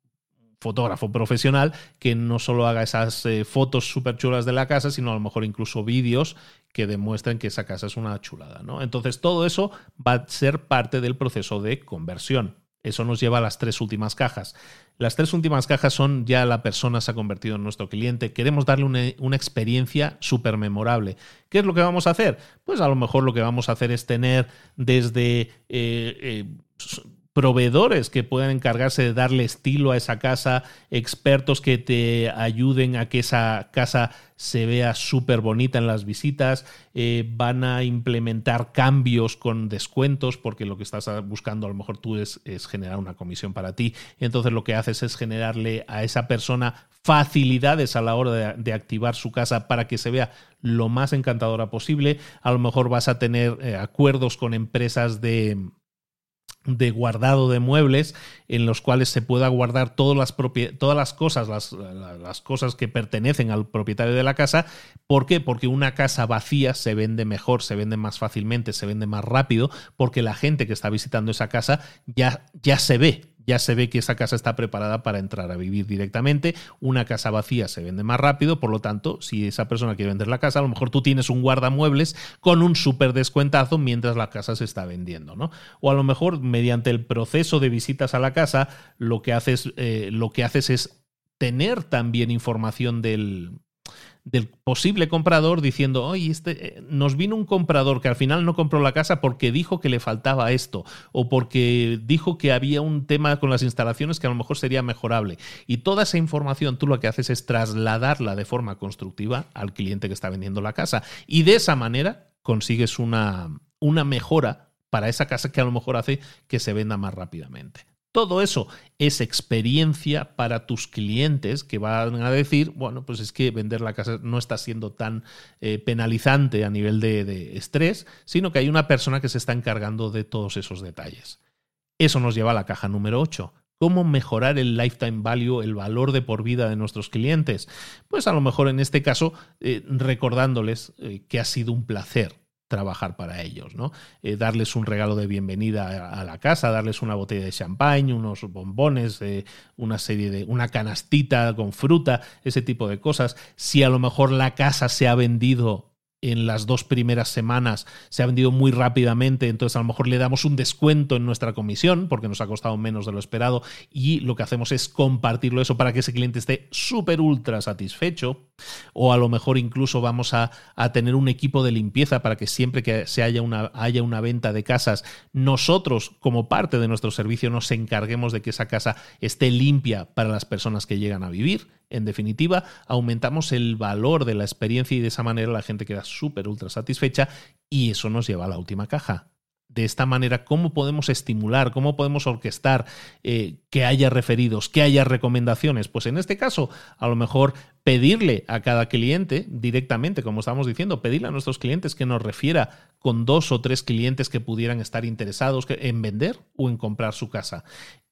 S1: fotógrafo profesional que no solo haga esas eh, fotos súper chulas de la casa, sino a lo mejor incluso vídeos que demuestren que esa casa es una chulada. ¿no? Entonces todo eso va a ser parte del proceso de conversión. Eso nos lleva a las tres últimas cajas. Las tres últimas cajas son ya la persona se ha convertido en nuestro cliente. Queremos darle una, experiencia súper memorable. ¿Qué es lo que vamos a hacer? Pues a lo mejor lo que vamos a hacer es tener desde... Eh, eh, proveedores que puedan encargarse de darle estilo a esa casa, expertos que te ayuden a que esa casa se vea súper bonita en las visitas, eh, van a implementar cambios con descuentos porque lo que estás buscando a lo mejor tú es, generar una comisión para ti. entonces lo que haces es generarle a esa persona facilidades a la hora de, activar su casa para que se vea lo más encantadora posible. A lo mejor vas a tener eh, acuerdos con empresas de de guardado de muebles en los cuales se pueda guardar todas las, todas las cosas, las, las, cosas que pertenecen al propietario de la casa. ¿Por qué? Porque una casa vacía se vende mejor, se vende más fácilmente, se vende más rápido, porque la gente que está visitando esa casa ya, ya se ve, ya se ve que esa casa está preparada para entrar a vivir directamente. Una casa vacía se vende más rápido, por lo tanto, si esa persona quiere vender la casa, a lo mejor tú tienes un guardamuebles con un súper descuentazo mientras la casa se está vendiendo, ¿no? O a lo mejor mediante el proceso de visitas a la casa, lo que haces, eh, lo que haces es tener también información del, del posible comprador diciendo, oye, este, eh, nos vino un comprador que al final no compró la casa porque dijo que le faltaba esto o porque dijo que había un tema con las instalaciones que a lo mejor sería mejorable. Y toda esa información tú lo que haces es trasladarla de forma constructiva al cliente que está vendiendo la casa. Y de esa manera consigues una, una mejora para esa casa que a lo mejor hace que se venda más rápidamente. Todo eso es experiencia para tus clientes que van a decir, bueno, pues es que vender la casa no está siendo tan eh, penalizante a nivel de, estrés, sino que hay una persona que se está encargando de todos esos detalles. Eso nos lleva a la caja número 8 cómo mejorar el lifetime value, el valor de por vida de nuestros clientes. Pues a lo mejor en este caso eh, recordándoles eh, que ha sido un placer trabajar para ellos, ¿no? Eh, darles un regalo de bienvenida a, la casa, darles una botella de champán, unos bombones, eh, una serie de una canastita con fruta, ese tipo de cosas. Si a lo mejor la casa se ha vendido en las dos primeras semanas se ha vendido muy rápidamente, entonces a lo mejor le damos un descuento en nuestra comisión porque nos ha costado menos de lo esperado y lo que hacemos es compartirlo eso para que ese cliente esté súper ultra satisfecho o a lo mejor incluso vamos a, tener un equipo de limpieza para que siempre que se haya una, haya una venta de casas, nosotros como parte de nuestro servicio nos encarguemos de que esa casa esté limpia para las personas que llegan a vivir en definitiva, aumentamos el valor de la experiencia y de esa manera la gente queda súper ultra satisfecha y eso nos lleva a la última caja. De esta manera, ¿cómo podemos estimular, cómo podemos orquestar eh, que haya referidos, que haya recomendaciones? Pues en este caso, a lo mejor pedirle a cada cliente directamente, como estamos diciendo, pedirle a nuestros clientes que nos refiera con dos o tres clientes que pudieran estar interesados en vender o en comprar su casa.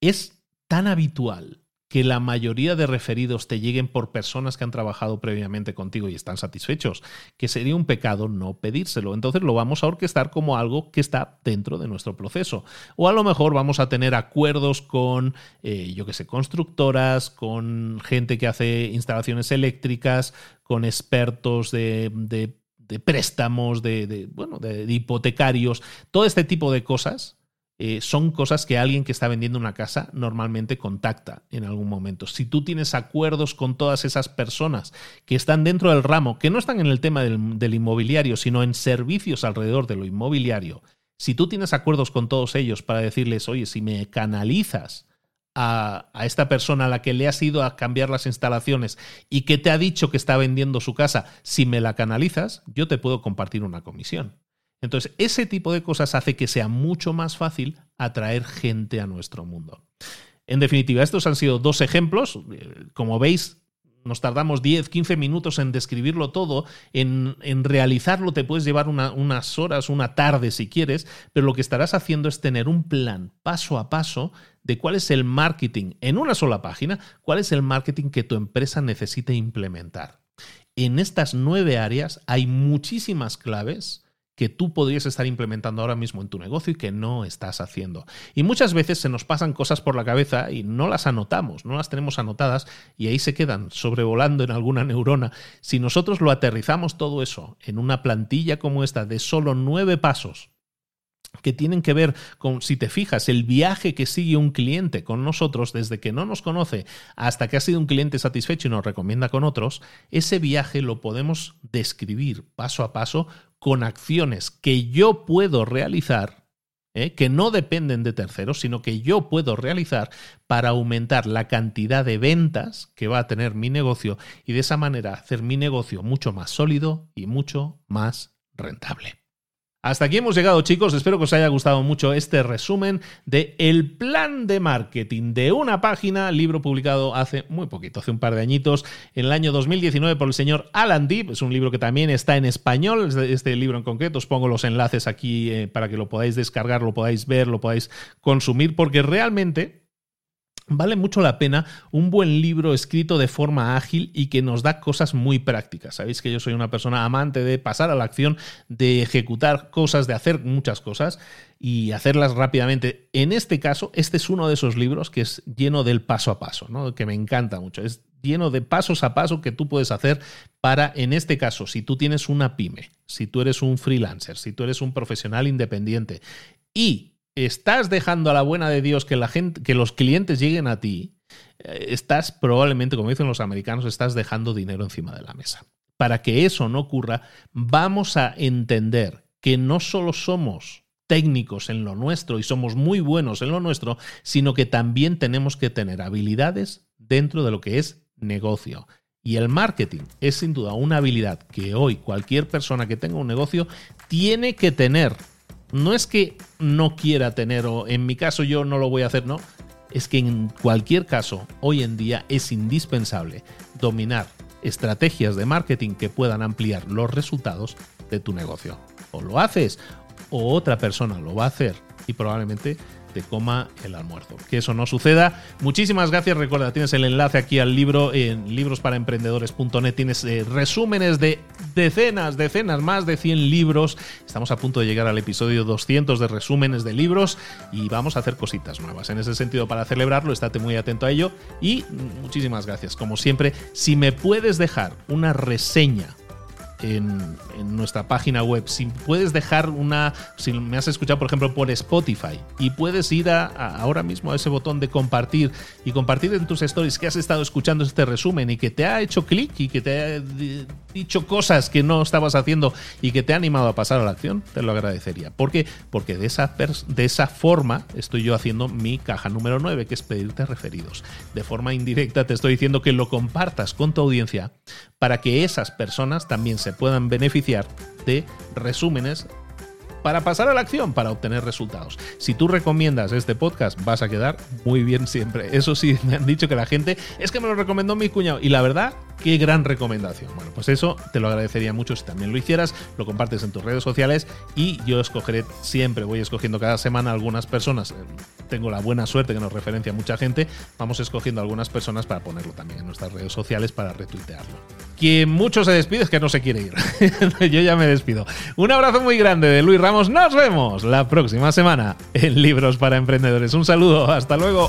S1: Es tan habitual que la mayoría de referidos te lleguen por personas que han trabajado previamente contigo y están satisfechos, que sería un pecado no pedírselo. Entonces lo vamos a orquestar como algo que está dentro de nuestro proceso. O a lo mejor vamos a tener acuerdos con, eh, yo que sé, constructoras, con gente que hace instalaciones eléctricas, con expertos de, préstamos, de, bueno, de hipotecarios, todo este tipo de cosas eh, son cosas que alguien que está vendiendo una casa normalmente contacta en algún momento. Si tú tienes acuerdos con todas esas personas que están dentro del ramo, que no están en el tema del, inmobiliario, sino en servicios alrededor de lo inmobiliario, si tú tienes acuerdos con todos ellos para decirles, oye, si me canalizas a, a, esta persona a la que le has ido a cambiar las instalaciones y que te ha dicho que está vendiendo su casa, si me la canalizas, yo te puedo compartir una comisión. Entonces, ese tipo de cosas hace que sea mucho más fácil atraer gente a nuestro mundo. En definitiva, estos han sido dos ejemplos. Eh, como veis, nos tardamos 10, 15 minutos en describirlo todo, en, realizarlo te puedes llevar unas horas, una tarde si quieres, pero lo que estarás haciendo es tener un plan paso a paso de cuál es el marketing en una sola página, cuál es el marketing que tu empresa necesita implementar. En estas nueve áreas hay muchísimas claves que tú podrías estar implementando ahora mismo en tu negocio y que no estás haciendo. Y muchas veces se nos pasan cosas por la cabeza y no las anotamos, no las tenemos anotadas y ahí se quedan sobrevolando en alguna neurona. Si nosotros lo aterrizamos todo eso en una plantilla como esta de solo nueve pasos, que tienen que ver con, si te fijas, el viaje que sigue un cliente con nosotros desde que no nos conoce hasta que ha sido un cliente satisfecho y nos recomienda con otros, ese viaje lo podemos describir paso a paso con acciones que yo puedo realizar, ¿eh? que no dependen de terceros, sino que yo puedo realizar para aumentar la cantidad de ventas que va a tener mi negocio y de esa manera hacer mi negocio mucho más sólido y mucho más rentable. Hasta aquí hemos llegado chicos, espero que os haya gustado mucho este resumen de El plan de marketing de una página, libro publicado hace muy poquito, hace un par de añitos, en el año 2019 por el señor Alan Deep, es un libro que también está en español, este libro en concreto, os pongo los enlaces aquí eh, para que lo podáis descargar, lo podáis ver, lo podáis consumir, porque realmente Vale mucho la pena un buen libro escrito de forma ágil y que nos da cosas muy prácticas. Sabéis que yo soy una persona amante de pasar a la acción, de ejecutar cosas, de hacer muchas cosas y hacerlas rápidamente. En este caso, este es uno de esos libros que es lleno del paso a paso, ¿no? que me encanta mucho. Es lleno de pasos a paso que tú puedes hacer para, en este caso, si tú tienes una pyme, si tú eres un freelancer, si tú eres un profesional independiente y estás dejando a la buena de Dios que, la gente, que los clientes lleguen a ti, eh, estás probablemente, como dicen los americanos, estás dejando dinero encima de la mesa. Para que eso no ocurra, vamos a entender que no solo somos técnicos en lo nuestro y somos muy buenos en lo nuestro, sino que también tenemos que tener habilidades dentro de lo que es negocio. Y el marketing es sin duda una habilidad que hoy cualquier persona que tenga un negocio tiene que tener no es que no quiera tener o en mi caso yo no lo voy a hacer, no. Es que en cualquier caso, hoy en día es indispensable dominar estrategias de marketing que puedan ampliar los resultados de tu negocio. O lo haces o otra persona lo va a hacer y probablemente te coma el almuerzo. Que eso no suceda. Muchísimas gracias. Recuerda, tienes el enlace aquí al libro en librosparaemprendedores.net. Tienes eh, resúmenes de decenas, decenas, más de 100 libros. Estamos a punto de llegar al episodio 200 de resúmenes de libros y vamos a hacer cositas nuevas. En ese sentido, para celebrarlo, estate muy atento a ello. Y muchísimas gracias. Como siempre, si me puedes dejar una reseña en, nuestra página web. Si puedes dejar una, si me has escuchado por ejemplo por Spotify y puedes ir a, ahora mismo a ese botón de compartir y compartir en tus stories que has estado escuchando este resumen y que te ha hecho clic y que te ha dicho cosas que no estabas haciendo y que te ha animado a pasar a la acción, te lo agradecería. ¿Por qué? Porque de esa, de esa forma estoy yo haciendo mi caja número 9, que es pedirte referidos. De forma indirecta te estoy diciendo que lo compartas con tu audiencia para que esas personas también se puedan beneficiar de resúmenes para pasar a la acción, para obtener resultados. Si tú recomiendas este podcast, vas a quedar muy bien siempre. Eso sí, me han dicho que la gente es que me lo recomendó mi cuñado. Y la verdad, qué gran recomendación. Bueno, pues eso te lo agradecería mucho si también lo hicieras, lo compartes en tus redes sociales y yo escogeré siempre, voy escogiendo cada semana algunas personas. Tengo la buena suerte que nos referencia mucha gente. Vamos escogiendo algunas personas para ponerlo también en nuestras redes sociales para retuitearlo. Quien mucho se despide es que no se quiere ir. yo ya me despido. Un abrazo muy grande de Luis Ramos. Nos vemos la próxima semana en Libros para Emprendedores. Un saludo. Hasta luego.